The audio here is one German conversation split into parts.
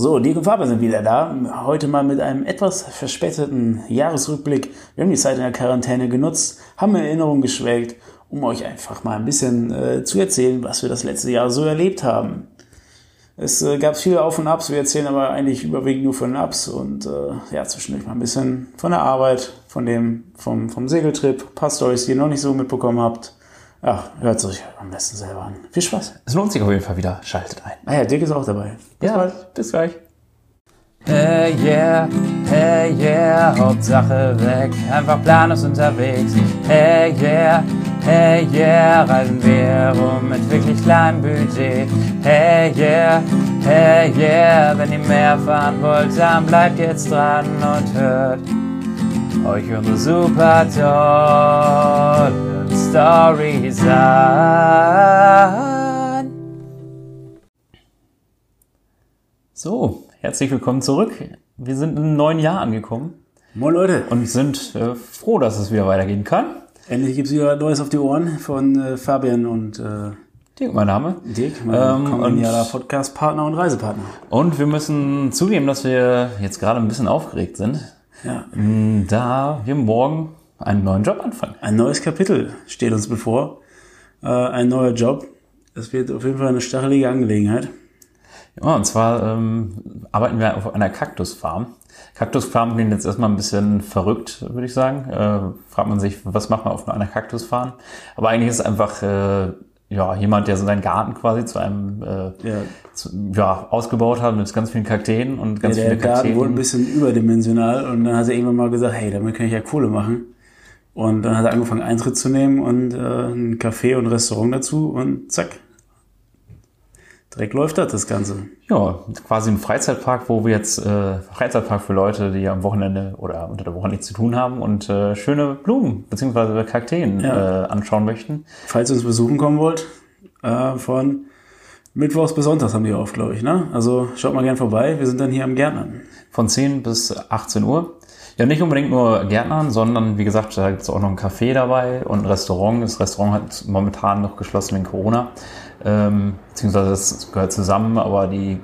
So, Dirk und Fabian sind wieder da. Heute mal mit einem etwas verspäteten Jahresrückblick. Wir haben die Zeit in der Quarantäne genutzt, haben Erinnerungen geschwelgt, um euch einfach mal ein bisschen äh, zu erzählen, was wir das letzte Jahr so erlebt haben. Es äh, gab viele Auf und Abs, wir erzählen aber eigentlich überwiegend nur von Ups und äh, ja, zwischendurch mal ein bisschen von der Arbeit, von dem, vom, vom Segeltrip, ein paar Stories, die ihr noch nicht so mitbekommen habt. Ach, hört es euch am besten selber an. Viel Spaß. Es lohnt sich auf jeden Fall wieder. Schaltet ein. Ah ja, Dirk ist auch dabei. Bis ja, bald. Bis gleich. Hey yeah, hey yeah, Hauptsache weg, einfach planlos unterwegs. Hey yeah, hey yeah, reisen wir rum mit wirklich kleinem Budget. Hey yeah, hey yeah, wenn ihr mehr fahren wollt, dann bleibt jetzt dran und hört euch unsere super tollen Stories an. So, herzlich willkommen zurück. Wir sind im neuen Jahr angekommen. Moin Leute. Und sind äh, froh, dass es wieder weitergehen kann. Endlich gibt es wieder Neues auf die Ohren von äh, Fabian und äh, Dirk, mein Name. Dirk, mein ähm, kongenialer Podcast-Partner und Reisepartner. Und wir müssen zugeben, dass wir jetzt gerade ein bisschen aufgeregt sind. Ja. Da wir morgen einen neuen Job anfangen. Ein neues Kapitel steht uns bevor. Äh, ein neuer Job. Es wird auf jeden Fall eine stachelige Angelegenheit. Ja, und zwar ähm, arbeiten wir auf einer Kaktusfarm. Kaktusfarm klingt jetzt erstmal ein bisschen verrückt, würde ich sagen. Äh, fragt man sich, was macht man auf einer Kaktusfarm? Aber eigentlich ist es einfach äh, ja, jemand, der so seinen Garten quasi zu einem äh, ja. Zu, ja, ausgebaut hat mit ganz vielen Kakteen und ganz ja, viele Kakteen. Der Garten wurde ein bisschen überdimensional und dann hat er irgendwann mal gesagt, hey, damit kann ich ja Kohle machen. Und dann hat er angefangen Eintritt zu nehmen und äh, ein Café und Restaurant dazu und zack, Direkt läuft das, das Ganze. Ja, quasi ein Freizeitpark, wo wir jetzt äh, Freizeitpark für Leute, die am Wochenende oder unter der Woche nichts zu tun haben und äh, schöne Blumen bzw. Kakteen ja. äh, anschauen möchten. Falls ihr uns besuchen kommen wollt, äh, von Mittwochs bis Sonntags haben die auf, glaube ich. Ne? Also schaut mal gern vorbei. Wir sind dann hier am Gärtnern. Von 10 bis 18 Uhr. Ja, nicht unbedingt nur Gärtnern, sondern wie gesagt, da gibt es auch noch ein Café dabei und ein Restaurant. Das Restaurant hat momentan noch geschlossen wegen Corona. Ähm, beziehungsweise das gehört zusammen, aber die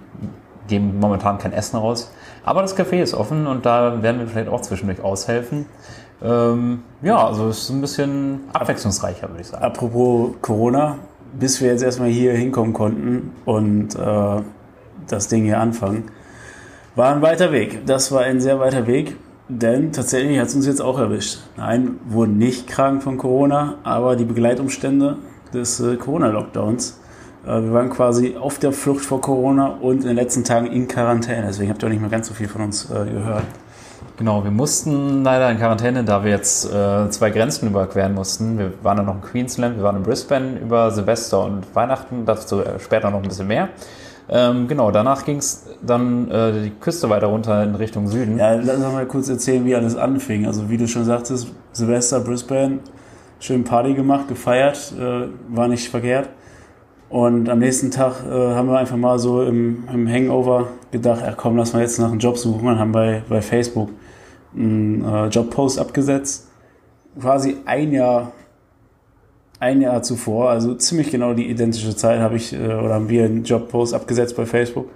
geben momentan kein Essen raus. Aber das Café ist offen und da werden wir vielleicht auch zwischendurch aushelfen. Ähm, ja, also es ist ein bisschen abwechslungsreicher, würde ich sagen. Apropos Corona, bis wir jetzt erstmal hier hinkommen konnten und äh, das Ding hier anfangen, war ein weiter Weg. Das war ein sehr weiter Weg, denn tatsächlich hat es uns jetzt auch erwischt. Nein, wurden nicht krank von Corona, aber die Begleitumstände des äh, Corona-Lockdowns äh, wir waren quasi auf der Flucht vor Corona und in den letzten Tagen in Quarantäne. Deswegen habt ihr auch nicht mehr ganz so viel von uns äh, gehört. Genau, wir mussten leider in Quarantäne, da wir jetzt äh, zwei Grenzen überqueren mussten. Wir waren dann noch in Queensland, wir waren in Brisbane über Silvester und Weihnachten, dazu äh, später noch ein bisschen mehr. Ähm, genau, danach ging es dann äh, die Küste weiter runter in Richtung Süden. Ja, lass uns mal kurz erzählen, wie alles anfing. Also wie du schon sagtest, Silvester, Brisbane, schön Party gemacht, gefeiert, äh, war nicht verkehrt. Und am nächsten Tag äh, haben wir einfach mal so im, im Hangover gedacht, ach komm, lass mal jetzt nach einem Job suchen und haben bei, bei Facebook einen äh, Jobpost abgesetzt. Quasi ein Jahr, ein Jahr zuvor, also ziemlich genau die identische Zeit habe ich äh, oder haben wir einen Jobpost abgesetzt bei Facebook.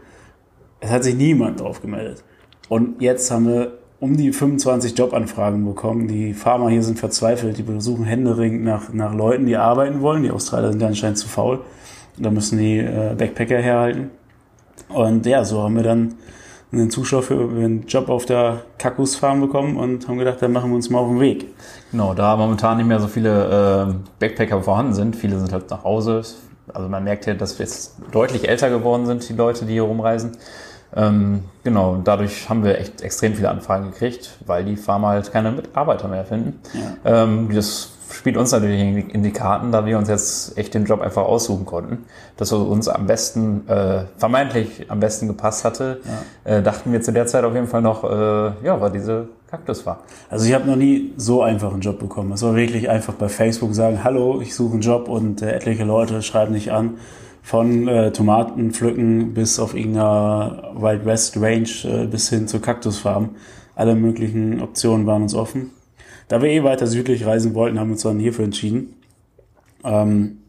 Es hat sich niemand drauf gemeldet. Und jetzt haben wir um die 25 Jobanfragen bekommen. Die Farmer hier sind verzweifelt, die suchen händeringend nach, nach Leuten, die arbeiten wollen. Die Australier sind anscheinend zu faul. Da müssen die äh, Backpacker herhalten. Und ja, so haben wir dann einen Zuschauer für einen Job auf der Kakus-Farm bekommen und haben gedacht, dann machen wir uns mal auf den Weg. Genau, da momentan nicht mehr so viele äh, Backpacker vorhanden sind, viele sind halt nach Hause. Also man merkt ja, dass wir jetzt deutlich älter geworden sind, die Leute, die hier rumreisen. Ähm, genau, dadurch haben wir echt extrem viele Anfragen gekriegt, weil die Farmer halt keine Mitarbeiter mehr finden. Ja. Ähm, das spielt uns natürlich in die Karten, da wir uns jetzt echt den Job einfach aussuchen konnten. Das, was uns am besten, äh, vermeintlich am besten gepasst hatte, ja. äh, dachten wir zu der Zeit auf jeden Fall noch, äh, ja, war diese Kaktusfarm. Also ich habe noch nie so einfach einen Job bekommen. Es war wirklich einfach bei Facebook sagen, hallo, ich suche einen Job und äh, etliche Leute schreiben dich an. Von äh, Tomaten pflücken bis auf irgendeiner Wild West Range äh, bis hin zur Kaktusfarm. Alle möglichen Optionen waren uns offen. Da wir eh weiter südlich reisen wollten, haben wir uns dann hierfür entschieden. Ähm,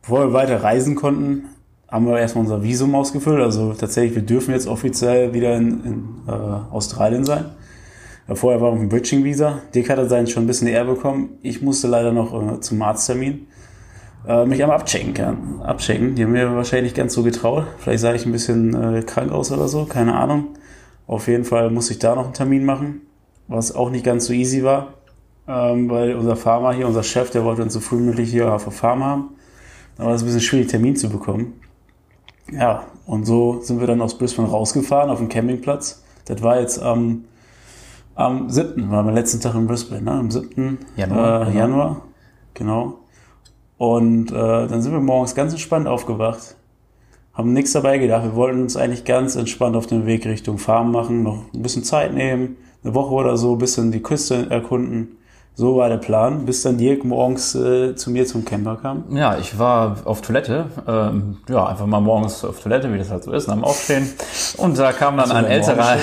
bevor wir weiter reisen konnten, haben wir erstmal unser Visum ausgefüllt. Also tatsächlich, wir dürfen jetzt offiziell wieder in, in äh, Australien sein. Ja, vorher war auf dem Bridging-Visa. Dick hatte seinen schon ein bisschen eher bekommen. Ich musste leider noch äh, zum Arzttermin äh, mich einmal abchecken kann. Abchecken. Die haben mir wahrscheinlich nicht ganz so getraut. Vielleicht sah ich ein bisschen äh, krank aus oder so, keine Ahnung. Auf jeden Fall musste ich da noch einen Termin machen, was auch nicht ganz so easy war, ähm, weil unser Farmer hier, unser Chef, der wollte uns so früh wie möglich hier auf der Farm haben. Da war es ein bisschen schwierig, Termin zu bekommen. Ja, und so sind wir dann aus Brisbane rausgefahren auf den Campingplatz. Das war jetzt am, am 7. war mein letzten Tag in Brisbane, ne? am 7. Januar, äh, genau. Januar. Genau. Und äh, dann sind wir morgens ganz entspannt aufgewacht. Haben nichts dabei gedacht. Wir wollten uns eigentlich ganz entspannt auf den Weg Richtung Farm machen, noch ein bisschen Zeit nehmen, eine Woche oder so, ein bisschen die Küste erkunden. So war der Plan, bis dann Dirk morgens äh, zu mir zum Camper kam. Ja, ich war auf Toilette. Ähm, ja, einfach mal morgens auf Toilette, wie das halt so ist, nach dem Aufstehen. Und da kam dann So ein älterer,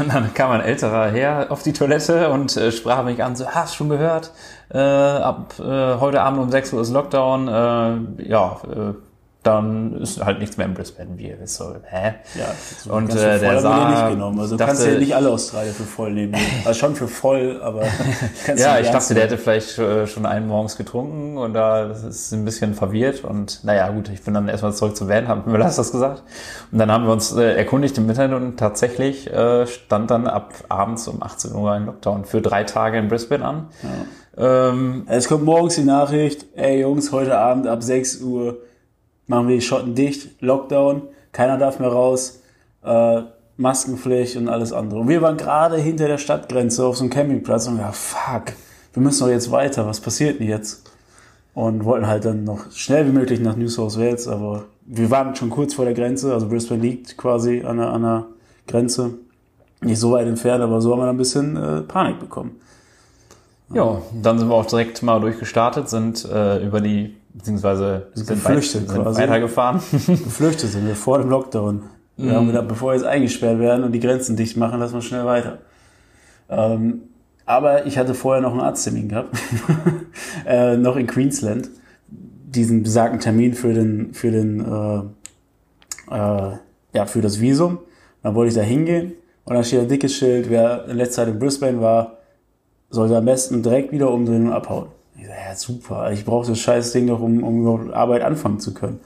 und dann kam ein älterer Herr auf die Toilette und äh, sprach mich an, so, hast du schon gehört? Äh, ab äh, heute Abend um 6 Uhr ist Lockdown. Äh, ja, äh, dann ist halt nichts mehr in Brisbane, wie ihr wisst. So, hä? Ja, so Und, äh, der wir sah- nicht genommen. Also du dachte- kannst ja nicht alle Australier für voll nehmen. Also schon für voll, aber kannst Ja, du ich dachte, der hätte vielleicht äh, schon einen morgens getrunken und da ist ein bisschen verwirrt und naja, gut, ich bin dann erstmal zurück zu Van, haben mir das gesagt und dann haben wir uns äh, erkundigt im Internet und tatsächlich äh, stand dann ab abends um 18 Uhr ein Lockdown für drei Tage in Brisbane an. Ähm, nehmen. Es kommt morgens die Nachricht, ey Jungs, heute Abend ab 6 Uhr machen wir die Schotten dicht, Lockdown, keiner darf mehr raus, äh, Maskenpflicht und alles andere. Und wir waren gerade hinter der Stadtgrenze auf so einem Campingplatz und wir, fuck, wir müssen doch jetzt weiter, was passiert denn jetzt? Und wollten halt dann noch schnell wie möglich nach New South Wales, aber wir waren schon kurz vor der Grenze, also Brisbane liegt quasi an der, an der Grenze, nicht so weit entfernt, aber so haben wir dann ein bisschen äh, Panik bekommen. ja, dann sind wir auch direkt mal durchgestartet, sind äh, über die, beziehungsweise sind, geflüchtet sind quasi. weitergefahren. Geflüchtet sind wir vor dem Lockdown. Wir Mhm. haben gedacht, bevor wir jetzt eingesperrt werden und die Grenzen dicht machen, lassen wir schnell weiter. Ähm, aber ich hatte vorher noch einen Arzttermin gehabt, äh, noch in Queensland, diesen besagten Termin für den, für den, äh, äh, ja, für das Visum. Dann wollte ich da hingehen und dann steht ein dickes Schild, wer in letzter Zeit in Brisbane war, sollte am besten direkt wieder umdrehen und abhauen. Ich sag, ja super, ich brauche das scheiß Ding doch, um, um überhaupt Arbeit anfangen zu können.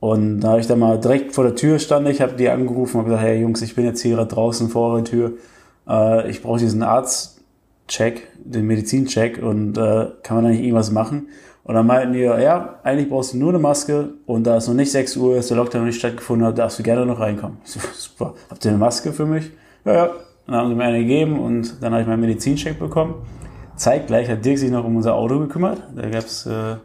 Und da habe ich dann mal direkt vor der Tür stand ich, habe die angerufen und gesagt, hey Jungs, ich bin jetzt hier gerade draußen vor eurer Tür. Äh, ich brauche diesen Arztcheck, den Medizincheck und äh, kann man da nicht irgendwas machen? Und dann meinten die, ja, eigentlich brauchst du nur eine Maske und da es noch nicht 6 Uhr ist, der Lockdown noch nicht stattgefunden hat, darfst du gerne noch reinkommen. So, super, habt ihr eine Maske für mich? Ja, ja. Dann haben sie mir eine gegeben und dann habe ich meinen Medizincheck bekommen. Zeitgleich hat Dirk sich noch um unser Auto gekümmert. Da gab's äh,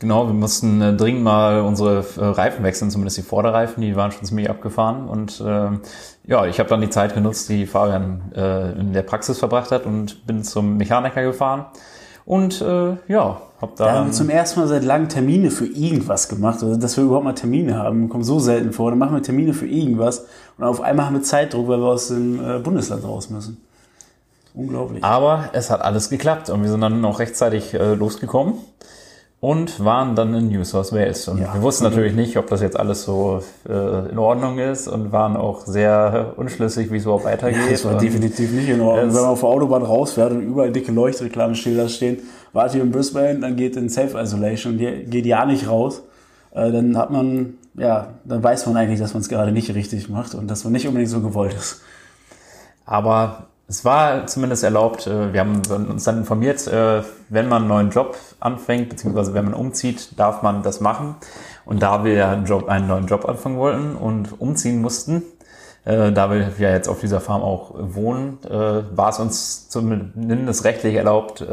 Genau, wir mussten äh, dringend mal unsere äh, Reifen wechseln, zumindest die Vorderreifen, die waren schon ziemlich abgefahren. Und ähm, ja, ich habe dann die Zeit genutzt, die Fabian äh, in der Praxis verbracht hat und bin zum Mechaniker gefahren. Und äh, ja, habe Da haben da wir zum ersten Mal seit langem Termine für irgendwas gemacht. Also, dass wir überhaupt mal Termine haben, kommt so selten vor. Dann machen wir Termine für irgendwas und auf einmal haben wir Zeitdruck, weil wir aus dem äh, Bundesland raus müssen. Unglaublich. Aber es hat alles geklappt und wir sind dann noch rechtzeitig äh, losgekommen und waren dann in New South Wales. Und Ja. wir wussten natürlich nicht, ob das jetzt alles so äh, in Ordnung ist und waren auch sehr unschlüssig, wie es überhaupt weitergeht. das war Und- definitiv nicht in Ordnung. Wenn man auf der Autobahn rausfährt und überall dicke Leuchtreklameschilder stehen, wart ihr in Brisbane, dann geht in Self-Isolation, geht ja nicht raus. Äh, dann hat man, ja, dann weiß man eigentlich, dass man es gerade nicht richtig macht und dass man nicht unbedingt so gewollt ist. Aber es war zumindest erlaubt, äh, wir haben uns dann informiert, äh, wenn man einen neuen Job anfängt, beziehungsweise wenn man umzieht, darf man das machen. Und da wir ja einen, Job, einen neuen Job anfangen wollten und umziehen mussten, äh, da wir ja jetzt auf dieser Farm auch wohnen, war es uns zumindest rechtlich erlaubt,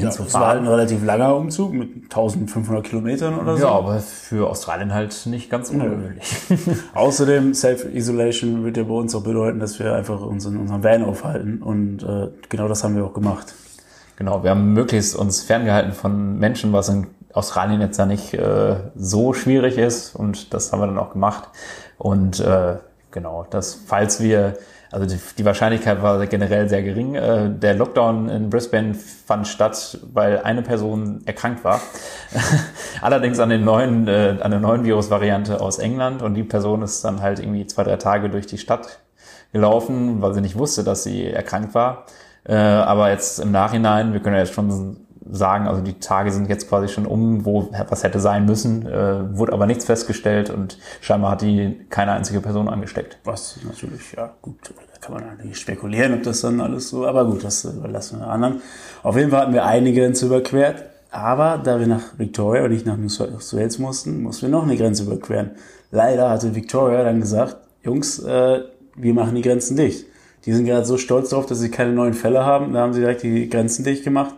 äh, ja, zu Es war halt ein relativ langer Umzug mit 1500 Kilometern oder so. Ja, aber für Australien halt nicht ganz ungewöhnlich. Außerdem, Self-Isolation wird ja bei uns auch bedeuten, dass wir einfach uns in unserem Van aufhalten. Und äh, genau das haben wir auch gemacht. Genau, wir haben möglichst uns ferngehalten von Menschen, was in Australien jetzt ja nicht äh, so schwierig ist und das haben wir dann auch gemacht. Und äh, genau, dass falls wir, also die, die Wahrscheinlichkeit war generell sehr gering. Äh, der Lockdown in Brisbane fand statt, weil eine Person erkrankt war. Allerdings an den neuen, äh, an der neuen Virusvariante aus England und die Person ist dann halt irgendwie zwei, drei Tage durch die Stadt gelaufen, weil sie nicht wusste, dass sie erkrankt war. Äh, aber jetzt im Nachhinein, wir können ja jetzt schon sagen, also die Tage sind jetzt quasi schon um, wo was hätte sein müssen, äh, wurde aber nichts festgestellt und scheinbar hat die keine einzige Person angesteckt. Was natürlich, ja gut, da kann man natürlich spekulieren, ob das dann alles so, aber gut, das überlassen wir anderen. Auf jeden Fall hatten wir eine Grenze überquert, aber da wir nach Victoria und nicht nach New South Wales mussten, mussten wir noch eine Grenze überqueren. Leider hatte Victoria dann gesagt, Jungs, äh, wir machen die Grenzen dicht. Die sind gerade so stolz darauf, dass sie keine neuen Fälle haben. Da haben sie direkt die Grenzen dicht gemacht.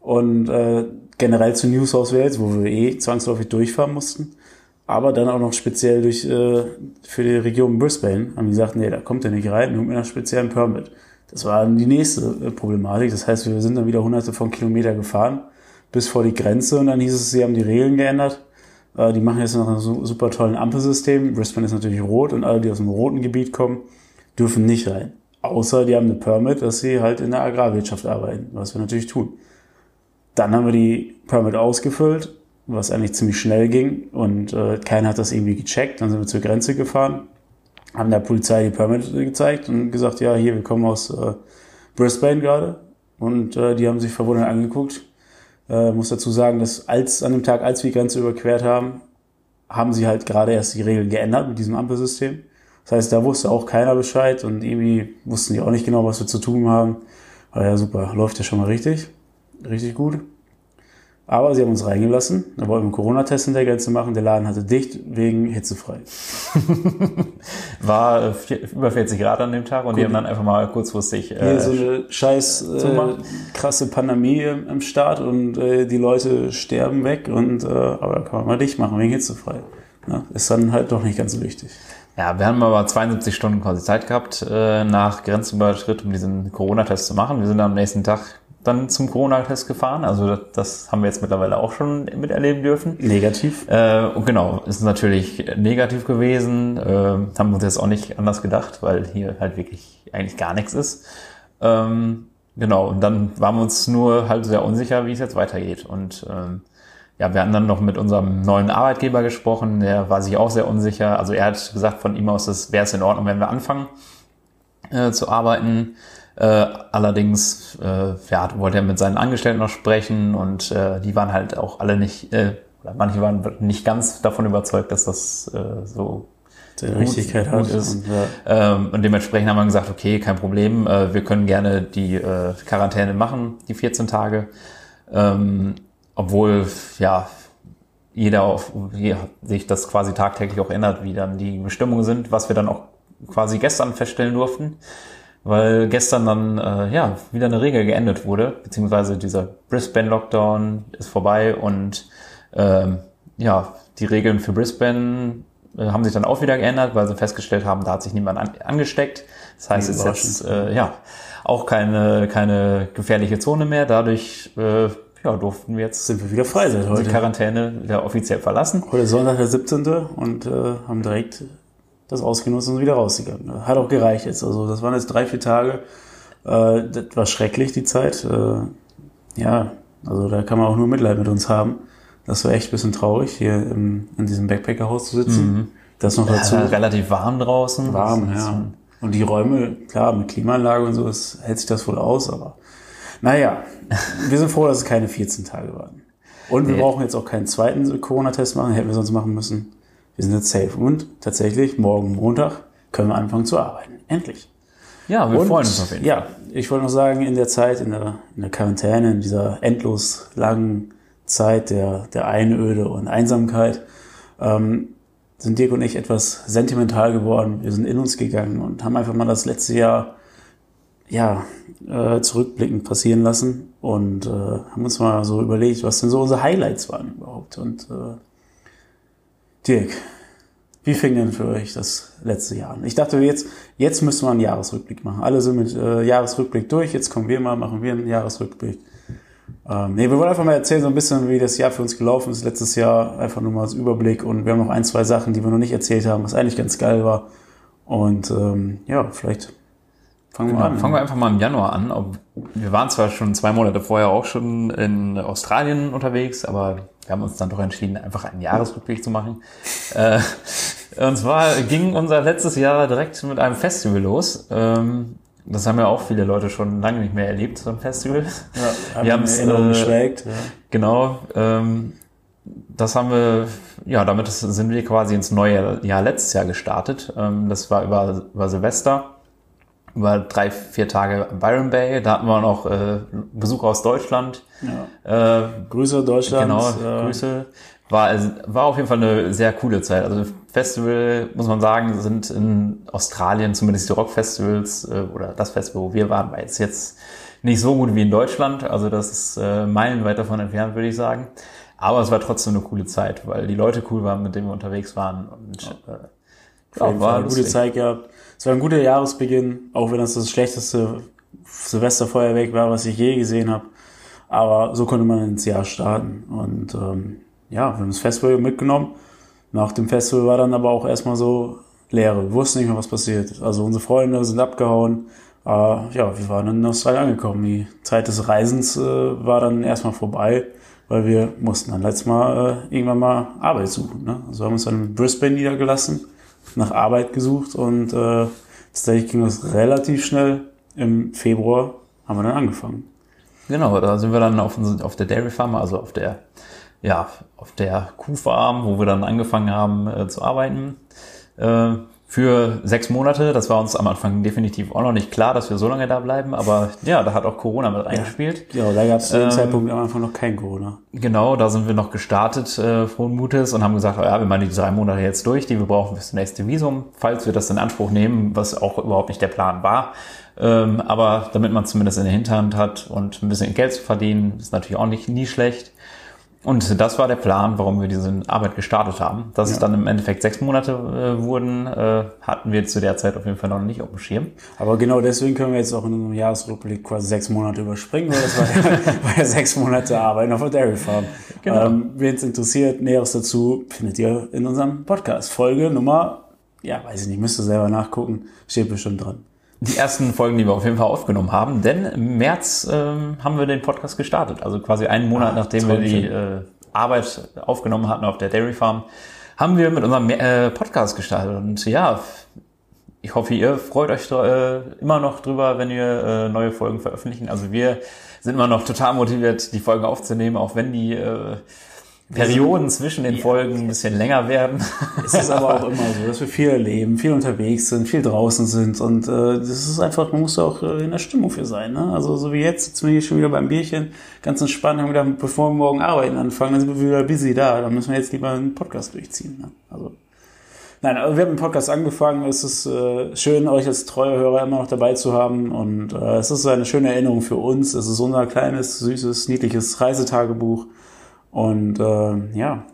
Und äh, generell zu New South Wales, wo wir eh zwangsläufig durchfahren mussten. Aber dann auch noch speziell durch äh, für die Region Brisbane haben die gesagt, nee, da kommt er nicht rein, nur mit einer speziellen Permit. Das war dann die nächste äh, Problematik. Das heißt, wir sind dann wieder hunderte von Kilometer gefahren bis vor die Grenze und dann hieß es, sie haben die Regeln geändert. Äh, die machen jetzt noch ein super tollen Ampelsystem. Brisbane ist natürlich rot und alle, die aus dem roten Gebiet kommen, dürfen nicht rein. Außer die haben eine Permit, dass sie halt in der Agrarwirtschaft arbeiten, was wir natürlich tun. Dann haben wir die Permit ausgefüllt, was eigentlich ziemlich schnell ging und äh, keiner hat das irgendwie gecheckt. Dann sind wir zur Grenze gefahren, haben der Polizei die Permit gezeigt und gesagt, ja, hier, wir kommen aus äh, Brisbane gerade. Und äh, die haben sich verwundert angeguckt. Äh, muss dazu sagen, dass als an dem Tag, als wir die Grenze überquert haben, haben sie halt gerade erst die Regeln geändert mit diesem Ampelsystem. Das heißt, da wusste auch keiner Bescheid und irgendwie wussten die auch nicht genau, was wir zu tun haben. Aber ja, super, läuft ja schon mal richtig richtig gut. Aber sie haben uns reingelassen. Da wollten wir einen Corona-Test in der Grenze machen. Der Laden hatte dicht wegen hitzefrei. War äh, über 40 Grad an dem Tag und Gut. die haben dann einfach mal kurzfristig. Äh, Hier so eine scheiß äh, krasse Pandemie im Start und äh, die Leute sterben weg und äh, aber da kann man mal dicht machen wegen hitzefrei. Ja, ist dann halt doch nicht ganz so wichtig. Ja, wir haben aber 72 Stunden quasi Zeit gehabt äh, nach Grenzüberschritt, um diesen Corona-Test zu machen. Wir sind am nächsten Tag dann zum Corona-Test gefahren. Also das, das, haben wir jetzt mittlerweile auch schon miterleben dürfen. Negativ. Äh, und genau, ist natürlich negativ gewesen. Äh, haben wir uns jetzt auch nicht anders gedacht, weil hier halt wirklich eigentlich gar nichts ist. Ähm, genau, und dann waren wir uns nur halt sehr unsicher, wie es jetzt weitergeht. Und ähm, ja, wir hatten dann noch mit unserem neuen Arbeitgeber gesprochen, der war sich auch sehr unsicher. Also er hat gesagt, von ihm aus wäre es in Ordnung, wenn wir anfangen äh, zu arbeiten. Äh, allerdings äh, ja, wollte er mit seinen Angestellten noch sprechen und äh, die waren halt auch alle nicht, äh, manche waren nicht ganz davon überzeugt, dass das äh, so der Richtigkeit hat. Ist. Und, ja. ähm, und dementsprechend haben wir gesagt, okay, kein Problem, äh, wir können gerne die äh, Quarantäne machen, die 14 Tage. Ähm, obwohl, ja, jeder auf, ja, sich das quasi tagtäglich auch ändert, wie dann die Bestimmungen sind, was wir dann auch quasi gestern feststellen durften weil gestern dann äh, ja wieder eine Regel geändert wurde, beziehungsweise dieser Brisbane-Lockdown ist vorbei und ähm, ja, die Regeln für Brisbane äh, haben sich dann auch wieder geändert, weil sie festgestellt haben, da hat sich niemand an, angesteckt. Das heißt, es ist jetzt äh, ja auch keine, keine gefährliche Zone mehr. Dadurch äh, ja, durften wir jetzt sind wir wieder frei seit heute. Die Quarantäne wieder offiziell verlassen. Heute Sonntag der 17. und äh, haben direkt das ausgenutzt und wieder rausgegangen. Hat auch gereicht jetzt. Also das waren jetzt drei, vier Tage. Äh, das war schrecklich, die Zeit. Äh, ja, also da kann man auch nur Mitleid mit uns haben. Das war echt ein bisschen traurig, hier im, in diesem Backpackerhaus zu sitzen. Mhm. Das noch dazu. Ja, relativ warm draußen. Warm, ja. Und die Räume, klar, mit Klimaanlage und so, das hält sich das wohl aus, aber naja, wir sind froh, dass es keine 14 Tage waren. Und wir nee. brauchen jetzt auch keinen zweiten Corona-Test machen, hätten wir sonst machen müssen. Wir sind jetzt safe. Und tatsächlich, morgen Montag können wir anfangen zu arbeiten. Endlich. Ja, wir und, freuen uns auf jeden Fall. Ja, ich wollte noch sagen, in der Zeit, in der, in der Quarantäne, in dieser endlos langen Zeit der, der Einöde und Einsamkeit, ähm, sind Dirk und ich etwas sentimental geworden. Wir sind in uns gegangen und haben einfach mal das letzte Jahr ja, äh, zurückblickend passieren lassen und äh, haben uns mal so überlegt, was denn so unsere Highlights waren überhaupt. Und äh, Dirk, wie fing denn für euch das letzte Jahr an? Ich dachte, jetzt, jetzt müssen wir einen Jahresrückblick machen. Alle sind mit äh, Jahresrückblick durch. Jetzt kommen wir mal, machen wir einen Jahresrückblick. Ähm, nee, wir wollen einfach mal erzählen, so ein bisschen, wie das Jahr für uns gelaufen ist. Letztes Jahr einfach nur mal als Überblick. Und wir haben noch ein, zwei Sachen, die wir noch nicht erzählt haben, was eigentlich ganz geil war. Und ähm, ja, vielleicht fangen wir Genau, an. fangen wir einfach mal im Januar an. Wir waren zwar schon zwei Monate vorher auch schon in Australien unterwegs, aber wir haben uns dann doch entschieden, einfach einen Jahresrückblick zu machen. äh, und zwar ging unser letztes Jahr direkt mit einem Festival los. Ähm, das haben ja auch viele Leute schon lange nicht mehr erlebt, so ein Festival. ja, haben wir wir haben's, Erinnerung äh. Ja. Genau. Ähm, das haben wir, ja, damit sind wir quasi ins neue Jahr letztes Jahr gestartet. Ähm, das war über, über Silvester, über drei, vier Tage in Byron Bay. Da hatten wir noch äh, Besucher aus Deutschland. Ja. Äh, Grüße Deutschland. genau, äh, Grüße. War, also, war auf jeden Fall eine sehr coole Zeit. Also Festival, muss man sagen, sind in Australien, zumindest die Rockfestivals äh, oder das Festival, wo wir waren, war jetzt, jetzt nicht so gut wie in Deutschland. Also das ist äh, meilenweit davon entfernt, würde ich sagen. Aber es war trotzdem eine coole Zeit, weil die Leute cool waren, mit denen wir unterwegs waren. Und äh, Auf jeden Fall eine gute lustig. Zeit gehabt. Es war ein guter Jahresbeginn, auch wenn das das schlechteste Silvesterfeuerwerk war, was ich je gesehen habe. Aber so konnte man ins Jahr starten. Und ähm, ja, wir haben das Festival mitgenommen. Nach dem Festival war dann aber auch erstmal so Leere. Wir wussten nicht mehr, was passiert. Also unsere Freunde sind abgehauen. Äh, ja, wir waren in Australien angekommen. Die Zeit des Reisens äh, war dann erstmal vorbei, weil wir mussten dann letztes Mal äh, irgendwann mal Arbeit suchen. Ne? Also haben uns dann in Brisbane niedergelassen nach Arbeit gesucht und äh, tatsächlich ging das relativ schnell. Im Februar haben wir dann angefangen. Genau, da sind wir dann auf, auf der Dairy Farm, also auf der, ja, auf der Kuhfarm, wo wir dann angefangen haben äh, zu arbeiten. Äh, für sechs Monate. Das war uns am Anfang definitiv auch noch nicht klar, dass wir so lange da bleiben. Aber ja, da hat auch Corona mit reingespielt. Genau, da gab es zu dem Ähm, Zeitpunkt am Anfang noch kein Corona. Genau, da sind wir noch gestartet, äh, frohen Mutes, und haben gesagt, ja, wir machen die drei Monate jetzt durch, die wir brauchen fürs nächste Visum, falls wir das in Anspruch nehmen, was auch überhaupt nicht der Plan war. Ähm, aber damit man zumindest in der Hinterhand hat und ein bisschen Geld zu verdienen, ist natürlich auch nicht nie schlecht. Und das war der Plan, warum wir diese Arbeit gestartet haben. Dass es Ja. dann im Endeffekt sechs Monate äh, wurden, äh, hatten wir zu der Zeit auf jeden Fall noch nicht auf dem Schirm. Aber genau deswegen können wir jetzt auch in unserem Jahresrückblick quasi sechs Monate überspringen, weil das war ja, war ja sechs Monate Arbeit auf der Dairy Farm. Genau. Ähm, Wen es interessiert, Näheres dazu findet ihr in unserem Podcast. Folge Nummer, ja, weiß ich nicht, müsst ihr selber nachgucken, steht bestimmt dran. Die ersten Folgen, die wir auf jeden Fall aufgenommen haben, denn im März ähm, haben wir den Podcast gestartet. Also quasi einen Monat, Ah, nachdem wir die äh, Arbeit aufgenommen hatten auf der Dairy Farm, haben wir mit unserem äh, Podcast gestartet. Und ja, ich hoffe, ihr freut euch äh, immer noch drüber, wenn wir äh, neue Folgen veröffentlichen. Also wir sind immer noch total motiviert, die Folgen aufzunehmen, auch wenn die äh, Perioden zwischen den Folgen ein bisschen länger werden. Es ist aber auch immer so, dass wir viel erleben, viel unterwegs sind, viel draußen sind und äh, das ist einfach, man muss auch äh, in der Stimmung für sein. Ne? Also so wie jetzt, sitzen wir hier schon wieder beim Bierchen, ganz entspannt, haben gedacht, bevor wir morgen arbeiten anfangen, dann sind wir wieder busy da, dann müssen wir jetzt lieber einen Podcast durchziehen. Ne? Also Nein, aber wir haben den Podcast angefangen. Es ist äh, schön, euch als treue Hörer immer noch dabei zu haben. Und äh, es ist eine schöne Erinnerung für uns. Es ist unser kleines, süßes, niedliches Reisetagebuch. Und äh, ja,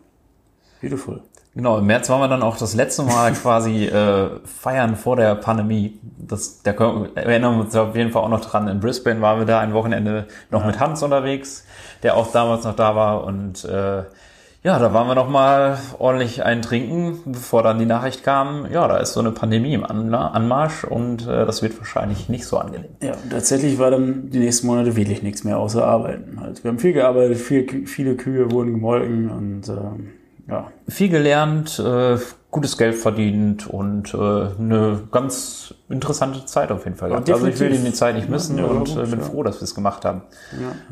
beautiful. Genau, im März waren wir dann auch das letzte Mal quasi äh, feiern vor der Pandemie. Das, da können, erinnern wir uns auf jeden Fall auch noch dran. In Brisbane waren wir da ein Wochenende noch mit Hans unterwegs, der auch damals noch da war. Und äh, ja, da waren wir noch mal ordentlich einen trinken, bevor dann die Nachricht kam, ja, da ist so eine Pandemie im Anmarsch und äh, das wird wahrscheinlich nicht so angenehm. Ja, und tatsächlich war dann die nächsten Monate wirklich nichts mehr außer Arbeiten. Halt. Wir haben viel gearbeitet, viel, viele Kühe wurden gemolken und ähm, ja, Viel gelernt, äh, gutes Geld verdient und äh, eine ganz interessante Zeit auf jeden Fall gehabt. Also ich will die Zeit nicht missen Ja, ja, und gut, äh, bin ja. froh, dass wir es gemacht haben.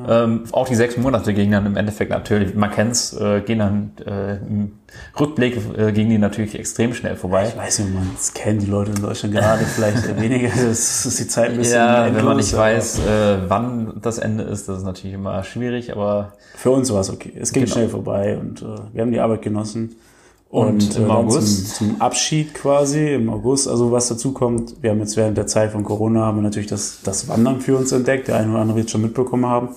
ja, Ähm, auch die sechs Monate gingen dann im Endeffekt natürlich, man kennt's, äh, gehen dann äh, im Rückblick äh, gingen die natürlich extrem schnell vorbei. Ich weiß nicht, man es kennen die Leute in Deutschland gerade vielleicht weniger. Das ist die Zeit ein bisschen Ja, wenn man endlos, nicht weiß, äh, wann das Ende ist, das ist natürlich immer schwierig, aber Für uns war es okay. Es ging Genau. schnell vorbei und äh, wir haben die Arbeit genossen. Und äh, im dann August? Zum, zum Abschied quasi, im August, also was dazu kommt, wir haben jetzt während der Zeit von Corona haben wir natürlich das, das Wandern für uns entdeckt. Der eine oder andere wird schon mitbekommen haben.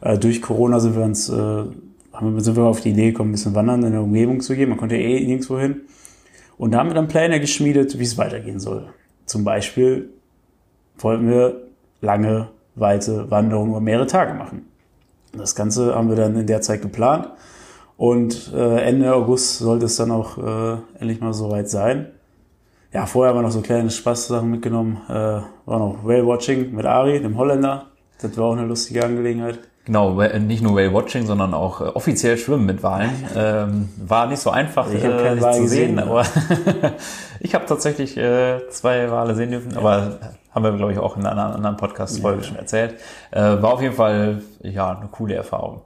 Äh, durch Corona sind wir uns, äh, haben wir, sind wir auf die Idee gekommen, ein bisschen wandern in der Umgebung zu gehen. Man konnte ja eh nirgendwo hin. Und da haben wir dann Pläne geschmiedet, wie es weitergehen soll. Zum Beispiel wollten wir lange, weite Wanderungen über mehrere Tage machen. Das Ganze haben wir dann in der Zeit geplant. Und äh, Ende August sollte es dann auch äh, endlich mal soweit sein. ja, vorher haben wir noch so kleine Spaßsachen mitgenommen. Äh, war noch Whale-Watching mit Ari, dem Holländer. Das war auch eine lustige Angelegenheit. Genau, äh, nicht nur Whale-Watching, sondern auch äh, offiziell Schwimmen mit Walen. Ähm, war nicht so einfach Ich hab äh, nicht zu gesehen, sehen, aber ich habe tatsächlich äh, zwei Wale sehen dürfen, aber haben wir, glaube ich, auch in einer anderen Podcast-Folge schon erzählt. Äh, war auf jeden Fall ja eine coole Erfahrung.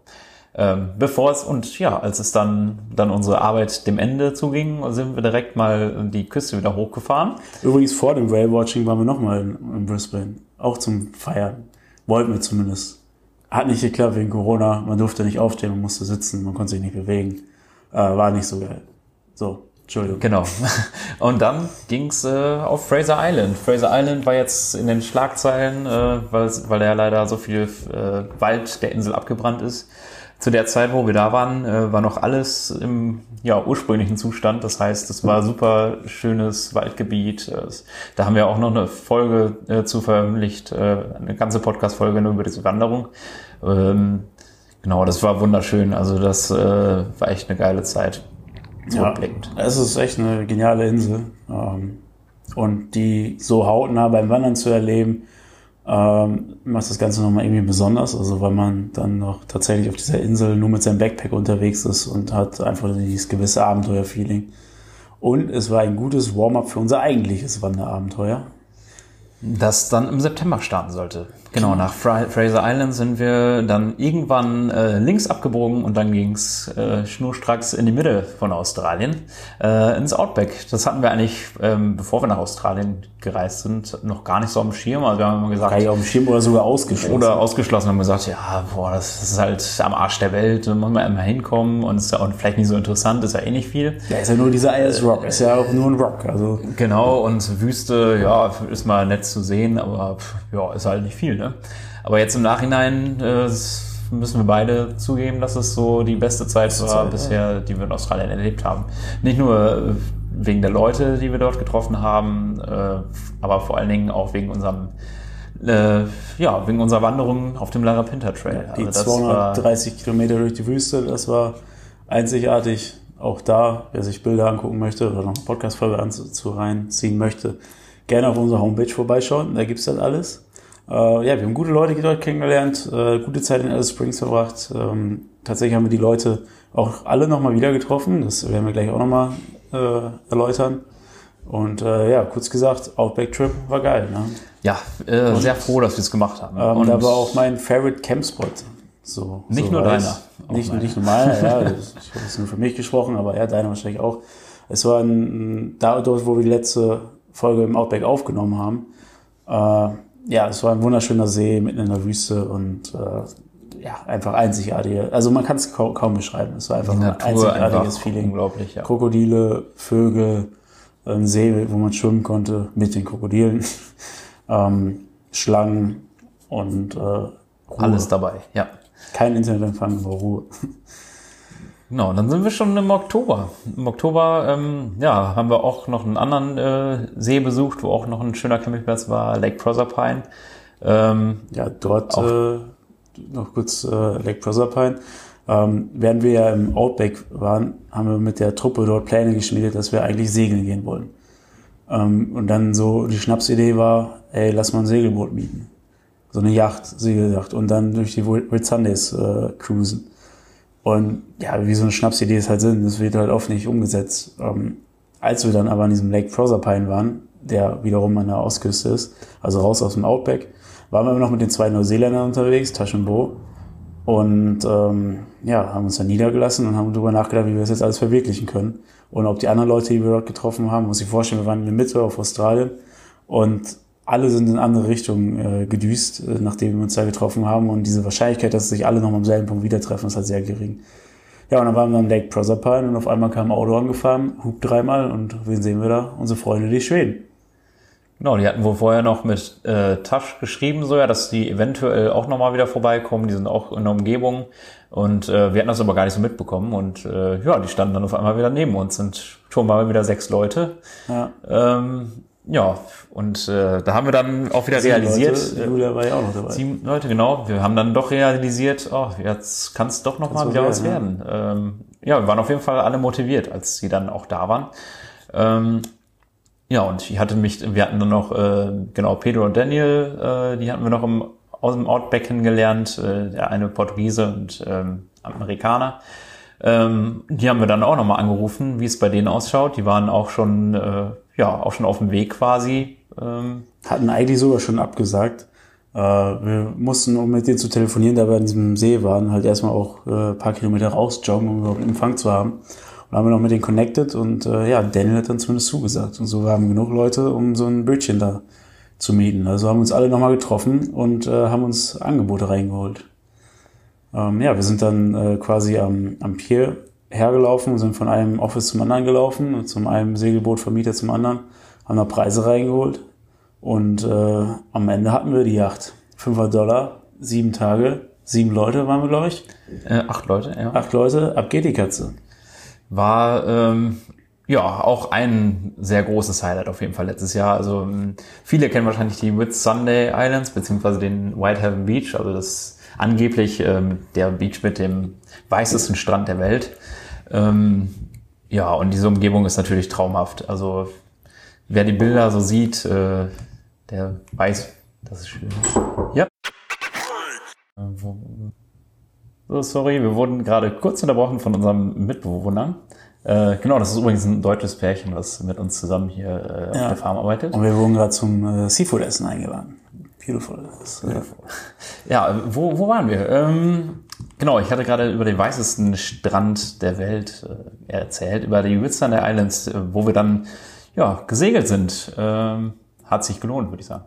Ähm, bevor es und ja, als es dann dann unsere Arbeit dem Ende zuging, sind wir direkt mal die Küste wieder hochgefahren. Übrigens vor dem Whale-Watching waren wir nochmal in, in Brisbane. Auch zum Feiern. Wollten wir zumindest. Hat nicht geklappt wegen Corona. Man durfte nicht aufstehen, man musste sitzen, man konnte sich nicht bewegen. Äh, war nicht so geil. So, Entschuldigung. Genau. Und dann ging's äh, auf Fraser Island. Fraser Island war jetzt in den Schlagzeilen, äh, weil, weil ja leider so viel äh, Wald der Insel abgebrannt ist. Zu der Zeit, wo wir da waren, äh, war noch alles im ja, ursprünglichen Zustand. Das heißt, es war super schönes Waldgebiet. Äh, Da haben wir auch noch eine Folge äh, zu veröffentlicht, äh, eine ganze Podcast-Folge nur über diese Wanderung. Ähm, genau, das war wunderschön. Also das äh, war echt eine geile Zeit. Zurückblickend. es ist echt eine geniale Insel. Ähm, und die so hautnah beim Wandern zu erleben, ähm, macht das Ganze nochmal irgendwie besonders. Also weil man dann noch tatsächlich auf dieser Insel nur mit seinem Backpack unterwegs ist und hat einfach dieses gewisse Abenteuerfeeling. Und es war ein gutes Warm-up für unser eigentliches Wanderabenteuer. das dann im September starten sollte. Genau, nach Fra Fraser Island sind wir dann irgendwann äh, links abgebogen und dann ging's äh, schnurstracks in die Mitte von Australien äh, ins Outback. Das hatten wir eigentlich, ähm, bevor wir nach Australien gereist sind, noch gar nicht so am Schirm. Also wir haben immer gesagt, Gar auf dem Schirm oder sogar ausgeschlossen. oder ausgeschlossen haben gesagt, ja, boah, das ist halt am Arsch der Welt, da muss man immer hinkommen und ist ja auch vielleicht nicht so interessant, ist ja eh nicht viel. ja, ist ja nur dieser Ice Rock. Ist ja auch nur ein Rock. Also Genau, und Wüste, ja, ist mal nett zu sehen, aber ja, ist halt nicht viel, ne? Aber jetzt im Nachhinein äh, müssen wir beide zugeben, dass es so die beste Zeit war Zeit, bisher, die wir in Australien erlebt haben. Nicht nur äh, wegen der Leute, die wir dort getroffen haben, äh, aber vor allen Dingen auch wegen unserem äh, ja, wegen unserer Wanderung auf dem Larapinta Trail. die Also war- 230 Kilometer durch die Wüste, das war einzigartig. Auch da, wer sich Bilder angucken möchte oder noch eine Podcast-Folge anzu reinziehen möchte, gerne auf unserer Homepage vorbeischauen. Da gibt's das alles. Äh, ja, wir haben gute Leute dort kennengelernt, äh, gute Zeit in Alice Springs verbracht. Ähm, tatsächlich haben wir die Leute auch alle nochmal wieder getroffen. Das werden wir gleich auch nochmal äh, erläutern. Und äh, ja, kurz gesagt, Outback Trip war geil. Ne? ja, äh, sehr froh, dass wir es gemacht haben. Ähm, und da war auch mein Favorite Campspot. So, Nicht so nur deiner, Nicht, meiner. nicht nur meiner, ja. Ich habe jetzt nur für mich gesprochen, aber ja, deiner wahrscheinlich auch. Es war ein, da, dort, wo wir die letzte Folge im Outback aufgenommen haben. Äh, ja, es war ein wunderschöner See mitten in der Wüste und äh, ja, einfach einzigartig. Also man kann es kaum, kaum beschreiben. Es war einfach ein einzigartiges einfach Feeling. unglaublich, ja. Krokodile, Vögel, ein See, wo man schwimmen konnte mit den Krokodilen, ähm, Schlangen und äh, Ruhe. Alles dabei, ja. Kein Internetempfang, aber Ruhe. Genau, dann sind wir schon im Oktober. Im Oktober, ähm, ja, haben wir auch noch einen anderen äh, See besucht, wo auch noch ein schöner Campingplatz war, Lake Proserpine. Ähm, Ja, dort äh, noch kurz äh, Lake Proserpine. Ähm, während wir ja im Outback waren, haben wir mit der Truppe dort Pläne geschmiedet, dass wir eigentlich segeln gehen wollen. Ähm, und dann so die Schnapsidee war, ey, lass mal ein Segelboot mieten. So eine Yacht, Segelyacht. Und dann durch die Whitsundays äh, cruisen. Und ja, wie so eine Schnapsidee es halt sind, das wird halt oft nicht umgesetzt. Ähm, als wir dann aber an diesem Lake Proserpine waren, der wiederum an der Ostküste ist, also raus aus dem Outback, waren wir noch mit den zwei Neuseeländern unterwegs, Tash und Bo. Und ähm, ja, haben uns dann niedergelassen und haben darüber nachgedacht, wie wir das jetzt alles verwirklichen können. Und ob die anderen Leute, die wir dort getroffen haben, muss ich vorstellen, wir waren in der Mitte auf Australien und alle sind in andere Richtungen äh, gedüst, äh, nachdem wir uns da getroffen haben. Und diese Wahrscheinlichkeit, dass sich alle noch am selben Punkt wieder treffen, ist halt sehr gering. Ja, und dann waren wir am Lake Proserpine und auf einmal kam ein Auto angefahren, hupt dreimal und wen sehen wir da? Unsere Freunde, die Schweden. genau, die hatten wohl vorher noch mit äh, Tasch geschrieben, so ja, dass die eventuell auch nochmal wieder vorbeikommen. Die sind auch in der Umgebung. Und äh, wir hatten das aber gar nicht so mitbekommen. Und äh, ja, die standen dann auf einmal wieder neben uns. Sind schon mal wieder sechs Leute. Ja, Ähm, ja, und äh, da haben wir dann auch wieder realisiert, Leute, Julia war ja auch noch dabei. Sieben Leute, genau. Wir haben dann doch realisiert, oh, jetzt kann es doch noch mal was wieder was werden, werden. Ähm, ja, wir waren auf jeden Fall alle motiviert, als sie dann auch da waren. Ähm, Ja, und ich hatte mich, wir hatten dann noch, äh, genau, Pedro und Daniel, äh, die hatten wir noch im, aus dem Outback kennengelernt, äh, der eine Portugiese und ähm, Amerikaner. Ähm, die haben wir dann auch nochmal angerufen, wie es bei denen ausschaut. Die waren auch schon, äh, ja, auch schon auf dem Weg quasi. Ähm, Hatten eigentlich sogar schon abgesagt. Äh, wir mussten, um mit denen zu telefonieren, da wir an diesem See waren, halt erstmal auch äh, paar Kilometer rausjoggen, um überhaupt Empfang zu haben. Und haben wir noch mit denen connected und äh, ja, Daniel hat dann zumindest zugesagt. Und so haben wir genug Leute, um so ein Bötchen da zu mieten. Also haben uns alle nochmal getroffen und äh, haben uns Angebote reingeholt. Ähm, ja, wir sind dann äh, quasi am, am Pier hergelaufen, sind von einem Office zum anderen gelaufen zum einem Segelbootvermieter zum anderen, haben da Preise reingeholt und äh, am Ende hatten wir die Yacht. 500 Dollar, sieben Tage, sieben Leute waren wir, glaube ich. äh, acht Leute, ja. Acht Leute, ab geht die Katze. war ähm, ja auch ein sehr großes Highlight auf jeden Fall letztes Jahr. Also ähm, viele kennen wahrscheinlich die Whitsunday Islands beziehungsweise den Whitehaven Beach, also das angeblich ähm, der Beach mit dem weißesten Strand der Welt. Ähm, ja, und diese Umgebung ist natürlich traumhaft. Also wer die Bilder so sieht, äh, der weiß, das ist schön. Ja. So, sorry, wir wurden gerade kurz unterbrochen von unserem Mitbewohner. Äh, genau, das ist übrigens ein deutsches Pärchen, was mit uns zusammen hier äh, auf Ja. der Farm arbeitet. Und wir wurden gerade zum äh, Seafood-Essen eingeladen. Beautiful. Das, äh, Ja, wo, wo waren wir? Ähm, genau, ich hatte gerade über den weißesten Strand der Welt äh, erzählt, über die Whitsunday Islands, äh, wo wir dann ja, gesegelt sind. Ähm, hat sich gelohnt, würde ich sagen.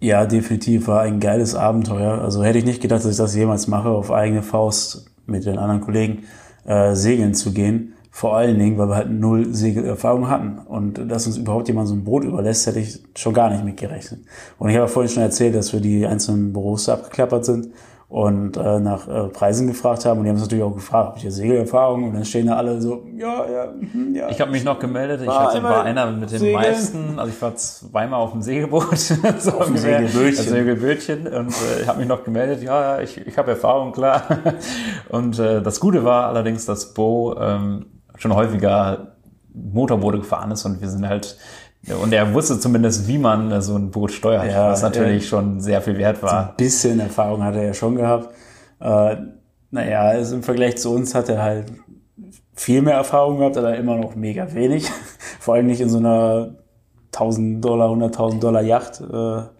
Ja, definitiv war ein geiles Abenteuer. Also hätte ich nicht gedacht, dass ich das jemals mache, auf eigene Faust mit den anderen Kollegen äh, segeln zu gehen. Vor allen Dingen, weil wir halt null Segelerfahrung hatten. Und dass uns überhaupt jemand so ein Boot überlässt, hätte ich schon gar nicht mit gerechnet. Und ich habe vorhin schon erzählt, dass wir die einzelnen Büros abgeklappert sind und äh, nach äh, Preisen gefragt haben. Und die haben uns natürlich auch gefragt, ob ich ja Segelerfahrung? Und dann stehen da alle so, ja, ja, mhm, ja. Ich habe mich noch gemeldet. Ich War hatte, war einer mit den segeln. meisten. Also ich war zweimal auf dem Segelboot. so Auf dem. Segelbötchen. Segelbötchen. Und äh, ich habe mich noch gemeldet. Ja, ja, ich, ich habe Erfahrung, klar. Und äh, das Gute war allerdings, dass Bo ähm, schon häufiger Motorboote gefahren ist und wir sind halt und er wusste zumindest, wie man so ein Boot steuert, Ja, was natürlich ja. schon sehr viel wert war. Ein bisschen Erfahrung hat er ja schon gehabt. Äh, naja, also im Vergleich zu uns hat er halt viel mehr Erfahrung gehabt, aber immer noch mega wenig. Vor allem nicht in so einer 1000 Dollar, 100.000 Dollar Yacht. Äh, oder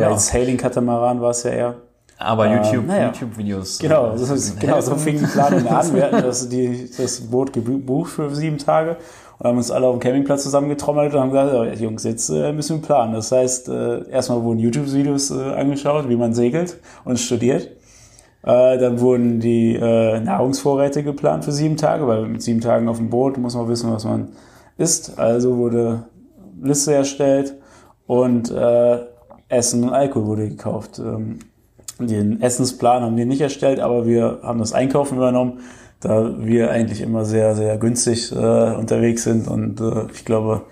Ja. ein Sailing-Katamaran war es ja eher. Aber Ähm, YouTube, naja. YouTube-Videos. Genau, äh, ist, genau so fing die Planung an. Wir hatten das, die, das Boot gebucht für sieben Tage und haben uns alle auf dem Campingplatz zusammengetrommelt und haben gesagt, ja, Jungs, jetzt äh, müssen wir planen. Das heißt, äh, erstmal wurden YouTube-Videos äh, angeschaut, wie man segelt und studiert. Äh, dann wurden die äh, Nahrungsvorräte geplant für sieben Tage, weil mit sieben Tagen auf dem Boot muss man wissen, was man isst. Also wurde Liste erstellt und äh, Essen und Alkohol wurde gekauft. Ähm, den Essensplan haben wir nicht erstellt, aber wir haben das Einkaufen übernommen, da wir eigentlich immer sehr, sehr günstig äh, unterwegs sind und äh, ich glaube,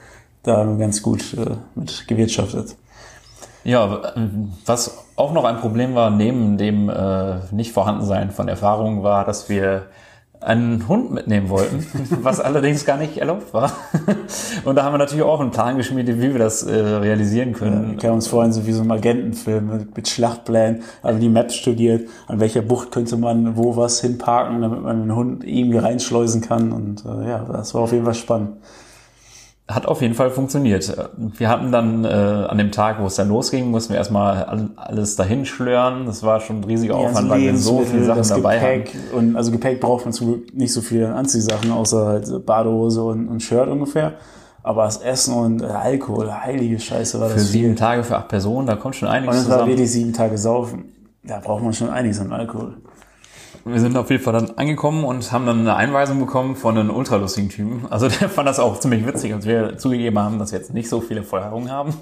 da haben wir ganz gut äh, mit gewirtschaftet. Ja, was auch noch ein Problem war, neben dem äh, nicht vorhandensein von Erfahrung, war, dass wir einen Hund mitnehmen wollten, was allerdings gar nicht erlaubt war. Und da haben wir natürlich auch einen Plan geschmiedet, wie wir das äh, realisieren Wir können. haben uns vorhin so wie so ein Agentenfilm mit, mit Schlachtplänen, haben die Maps studiert, an welcher Bucht könnte man wo was hinparken, damit man den Hund irgendwie reinschleusen kann und äh, ja, das war auf jeden Fall spannend. Hat auf jeden Fall funktioniert. Wir hatten dann äh, an dem Tag, wo es dann losging, mussten wir erstmal all- alles dahin schlören. Das war schon ein riesiger Die Aufwand, weil wir so viele Sachen das dabei hatten. Gepäck und also Gepäck braucht man Glück nicht so viele Anziehsachen, außer halt Badehose und, und Shirt ungefähr. Aber das Essen und äh, Alkohol, heilige Scheiße war Für das sieben viel. Tage, für acht Personen, da kommt schon Und einiges es war zusammen. wirklich sieben Tage saufen. Da braucht man schon einiges an Alkohol. Wir sind auf jeden Fall dann angekommen und haben dann eine Einweisung bekommen von einem ultralustigen Typen. Also der fand das auch ziemlich witzig, als wir zugegeben haben, dass wir jetzt nicht so viele Feuerungen haben.